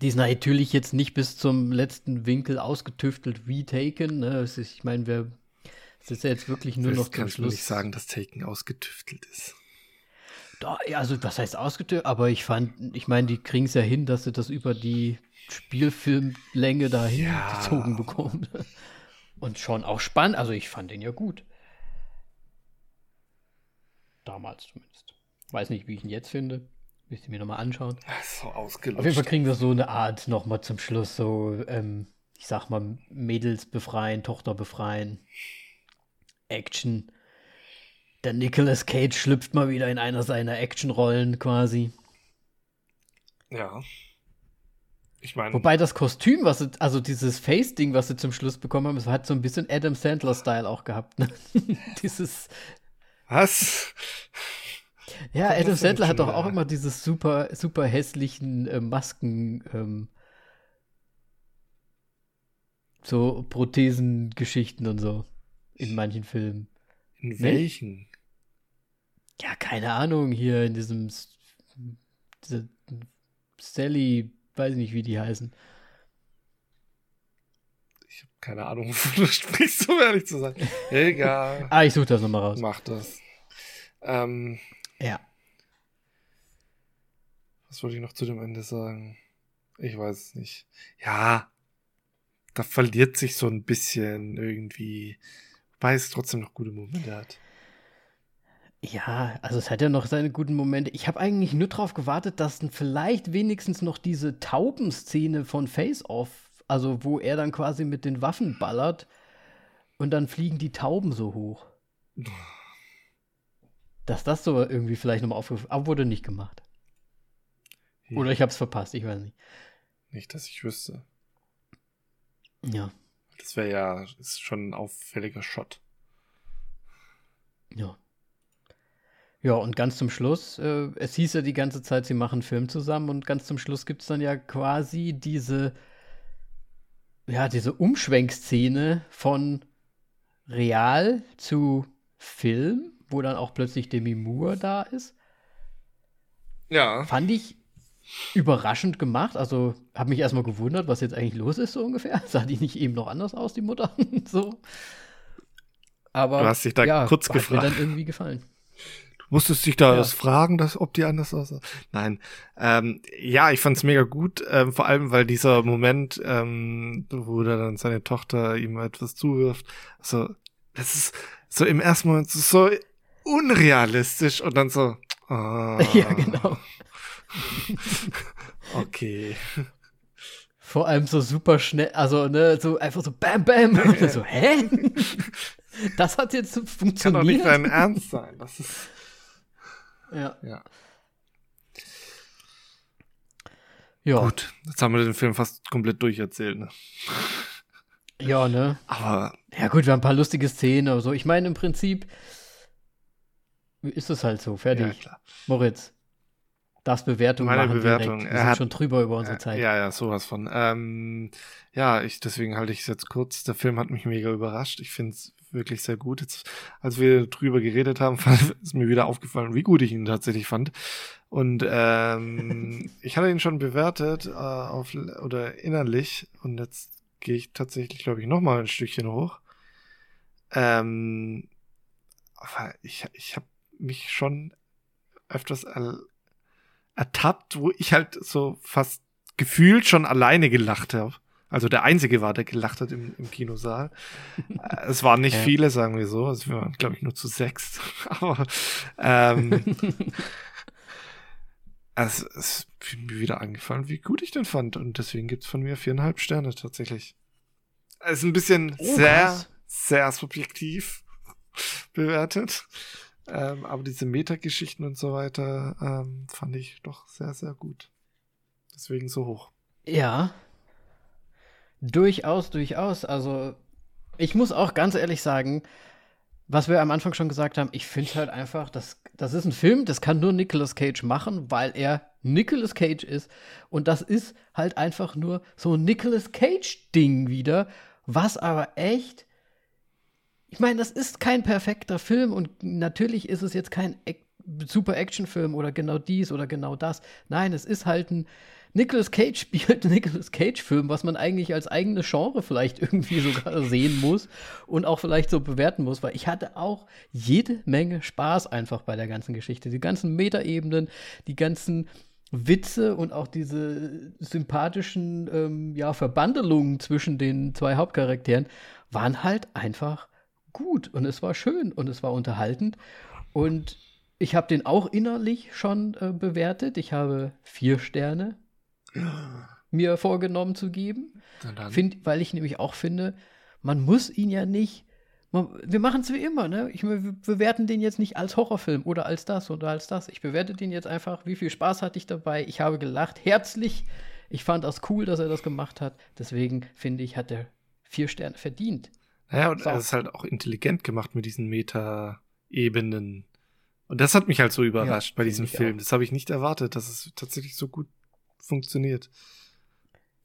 Die ist natürlich jetzt nicht bis zum letzten Winkel ausgetüftelt wie Taken. Ne? Ist, ich meine, wir es ist ja jetzt wirklich nur das noch zum Schluss. Ich nicht sagen, dass Taken ausgetüftelt ist. Doch, also was heißt ausgetüftelt? Aber ich fand, ich meine, die kriegen es ja hin, dass sie das über die Spielfilmlänge dahin ja. gezogen bekommen. Und schon auch spannend. Also ich fand den ja gut. Damals zumindest. Weiß nicht, wie ich ihn jetzt finde. Müsste ich mir nochmal anschauen. So ausgelutscht. Auf jeden Fall kriegen wir so eine Art nochmal zum Schluss so, ähm, ich sag mal, Mädels befreien, Tochter befreien. Action. Der Nicolas Cage schlüpft mal wieder in einer seiner Actionrollen quasi. Ja. Ich meine. Wobei das Kostüm, was sie, also dieses Face-Ding, was sie zum Schluss bekommen haben, es hat so ein bisschen Adam Sandler-Style auch gehabt. Ne? dieses. Was? Ja, Adam Sandler hat doch auch immer dieses super, super hässlichen äh, Masken, ähm, so Prothesengeschichten und so in manchen Filmen. In ne? welchen? Ja, keine Ahnung, hier in diesem diese Sally, weiß nicht, wie die heißen. Keine Ahnung, wovon du sprichst, um ehrlich zu sein. Egal. ah, ich suche das nochmal raus. Mach das. Ähm, ja. Was wollte ich noch zu dem Ende sagen? Ich weiß es nicht. Ja, da verliert sich so ein bisschen irgendwie weil es trotzdem noch gute Momente hat. Ja, also es hat ja noch seine guten Momente. Ich habe eigentlich nur darauf gewartet, dass vielleicht wenigstens noch diese Taubenszene von Face Off, also wo er dann quasi mit den Waffen ballert und dann fliegen die Tauben so hoch. Dass das so irgendwie vielleicht nochmal aufgefallen, aber wurde nicht gemacht. Oder ich habe es verpasst, ich weiß nicht. Nicht, dass ich wüsste. Ja. Das wäre ja ist schon ein auffälliger Shot. Ja. Ja, und ganz zum Schluss, äh, es hieß ja die ganze Zeit, sie machen einen Film zusammen und ganz zum Schluss gibt es dann ja quasi diese, ja, diese Umschwenkszene von real zu Film, wo dann auch plötzlich Demi Moore da ist. Ja. Fand ich überraschend gemacht. Also habe mich erstmal gewundert, was jetzt eigentlich los ist, so ungefähr. Sah die nicht eben noch anders aus, die Mutter? so. Aber du hast dich da ja, kurz hat gefragt. mir dann irgendwie gefallen. Du musstest dich da ja. fragen, dass, ob die anders aussah. Nein. Ähm, ja, ich fand's mega gut, ähm, vor allem, weil dieser Moment, ähm, wo er dann seine Tochter ihm etwas zuwirft, so, das ist so im ersten Moment so unrealistisch und dann so. Oh. Ja, genau. okay. Vor allem so super schnell, also ne, so einfach so bam bam und so, hä? Das hat jetzt funktioniert. Kann doch nicht dein Ernst sein. Das ist ja. ja. Ja. Gut, jetzt haben wir den Film fast komplett durcherzählt, ne? Ja, ne? Aber. Ja, gut, wir haben ein paar lustige Szenen oder so. Ich meine, im Prinzip ist es halt so. Fertig. Ja, klar. Moritz, darfst Bewertung Meine machen Bewertung. Direkt. Wir sind hat, schon drüber über unsere Zeit. Ja, ja, sowas von. Ähm, ja, ich, deswegen halte ich es jetzt kurz. Der Film hat mich mega überrascht. Ich finde es wirklich sehr gut. Jetzt, als wir drüber geredet haben, ist mir wieder aufgefallen, wie gut ich ihn tatsächlich fand. Und ähm, ich hatte ihn schon bewertet äh, auf oder innerlich und jetzt gehe ich tatsächlich, glaube ich, noch mal ein Stückchen hoch. Ähm, aber ich, ich habe mich schon öfters ertappt, wo ich halt so fast gefühlt schon alleine gelacht habe. Also der Einzige war, der gelacht hat im, im Kinosaal. Äh, es waren nicht ja. viele, sagen wir so. Also wir waren, glaube ich, nur zu sechs. Aber ähm, es ist mir wieder angefallen, wie gut ich den fand. Und deswegen gibt's von mir viereinhalb Sterne tatsächlich. Es ist ein bisschen oh, sehr, was? sehr subjektiv bewertet. Ähm, aber diese Metageschichten und so weiter ähm, fand ich doch sehr, sehr gut. Deswegen so hoch. Ja. Durchaus, durchaus. Also, ich muss auch ganz ehrlich sagen, was wir am Anfang schon gesagt haben, ich finde halt einfach, das, das ist ein Film, das kann nur Nicolas Cage machen, weil er Nicolas Cage ist. Und das ist halt einfach nur so ein Nicolas Cage-Ding wieder, was aber echt. Ich meine, das ist kein perfekter Film und natürlich ist es jetzt kein super Actionfilm oder genau dies oder genau das. Nein, es ist halt ein Nicolas Cage spielt Nicolas Cage-Film, was man eigentlich als eigene Genre vielleicht irgendwie sogar sehen muss und auch vielleicht so bewerten muss, weil ich hatte auch jede Menge Spaß einfach bei der ganzen Geschichte. Die ganzen Metaebenen, die ganzen Witze und auch diese sympathischen ähm, ja, Verbandelungen zwischen den zwei Hauptcharakteren waren halt einfach gut und es war schön und es war unterhaltend und ich habe den auch innerlich schon äh, bewertet. Ich habe vier Sterne mir vorgenommen zu geben. Find, weil ich nämlich auch finde, man muss ihn ja nicht. Man, wir machen es wie immer, ne? Ich, wir bewerten den jetzt nicht als Horrorfilm oder als das oder als das. Ich bewerte den jetzt einfach, wie viel Spaß hatte ich dabei. Ich habe gelacht, herzlich. Ich fand das cool, dass er das gemacht hat. Deswegen finde ich, hat er vier Sterne verdient. Naja, und so. er ist halt auch intelligent gemacht mit diesen Meta-Ebenen. Und das hat mich halt so überrascht ja, bei diesem Film. Auch. Das habe ich nicht erwartet, dass es tatsächlich so gut funktioniert.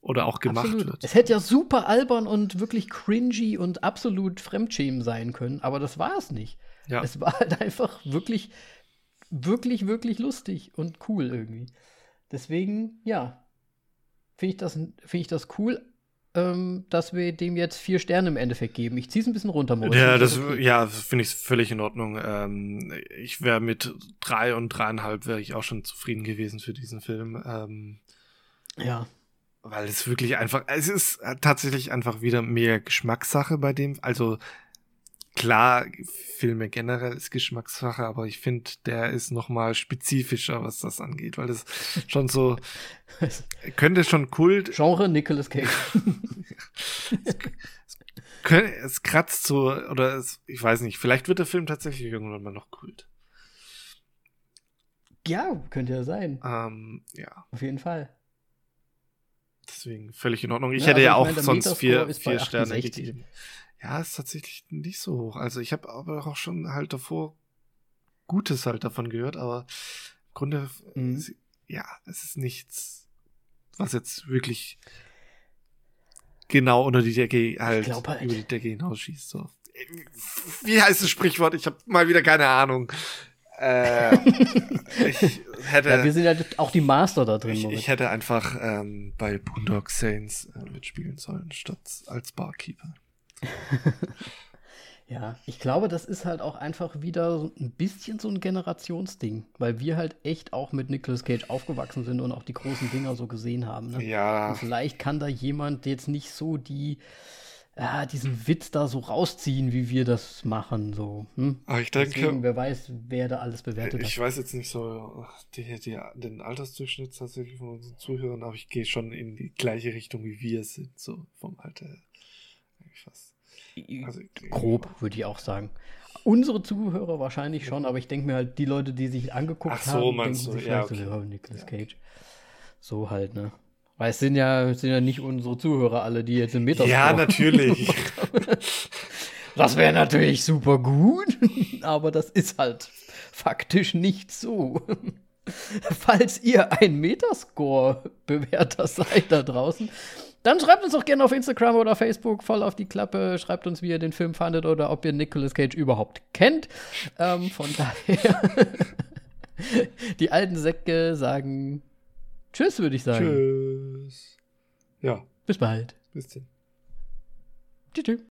Oder auch gemacht absolut. wird. Es hätte ja super albern und wirklich cringy und absolut Fremdschämen sein können, aber das war es nicht. Ja. Es war halt einfach wirklich, wirklich, wirklich lustig und cool irgendwie. Deswegen, ja, finde ich, das, find ich das cool, ähm, dass wir dem jetzt vier Sterne im Endeffekt geben. Ich ziehe es ein bisschen runter, Moritz. Ja, das, okay. ja, finde ich völlig in Ordnung. Ähm, ich wäre mit drei und dreieinhalb wäre ich auch schon zufrieden gewesen für diesen Film. Ähm, ja. Weil es wirklich einfach, es ist tatsächlich einfach wieder mehr Geschmackssache bei dem. Also klar, Filme generell ist Geschmackssache, aber ich finde, der ist noch mal spezifischer, was das angeht, weil das schon so könnte schon Kult. Genre Nicolas Cage. es, könnte, es kratzt so oder es, ich weiß nicht. Vielleicht wird der Film tatsächlich irgendwann mal noch Kult. Ja, könnte ja sein. Ähm, ja. Auf jeden Fall. Deswegen völlig in Ordnung. Ich ja, hätte also ja auch meine, sonst vier, vier Sterne gegeben. Ja, ist tatsächlich nicht so hoch. Also ich habe aber auch schon halt davor Gutes halt davon gehört, aber im Grunde, mhm. ja, es ist nichts, was jetzt wirklich genau unter die Decke halt, halt. über die Decke hinausschießt. So. Wie heißt das Sprichwort? Ich habe mal wieder keine Ahnung. Äh, ich hätte, ja, wir sind ja auch die Master da drin. Ich, ich hätte einfach ähm, bei Boondock Saints äh, mitspielen sollen, statt als Barkeeper. ja, ich glaube, das ist halt auch einfach wieder so ein bisschen so ein Generationsding, weil wir halt echt auch mit Nicolas Cage aufgewachsen sind und auch die großen Dinger so gesehen haben. Ne? Ja. Und vielleicht kann da jemand jetzt nicht so die ja, diesen Witz da so rausziehen, wie wir das machen. So. Hm? Aber ich denke, Deswegen, wer weiß, wer da alles bewertet ich hat. Ich weiß jetzt nicht so die, die, den Altersdurchschnitt tatsächlich von unseren Zuhörern, aber ich gehe schon in die gleiche Richtung, wie wir sind, so vom Alter Eigentlich fast. Also, Grob, würde ich auch sagen. Unsere Zuhörer wahrscheinlich schon, aber ich denke mir halt, die Leute, die sich angeguckt Ach so, haben, denken du? sich ja, okay. so, oh, Nicolas ja. Cage. So halt, ne? Weil es sind ja, es sind ja nicht unsere Zuhörer alle, die jetzt im Metascore Ja, natürlich. das wäre natürlich super gut, aber das ist halt faktisch nicht so. Falls ihr ein Metascore-Bewerter seid da draußen, dann schreibt uns doch gerne auf Instagram oder Facebook voll auf die Klappe. Schreibt uns, wie ihr den Film fandet oder ob ihr Nicolas Cage überhaupt kennt. Ähm, von daher, die alten Säcke sagen Tschüss, würde ich sagen. Tschüss. Ja. Bis bald. Bis dann. Tschüss.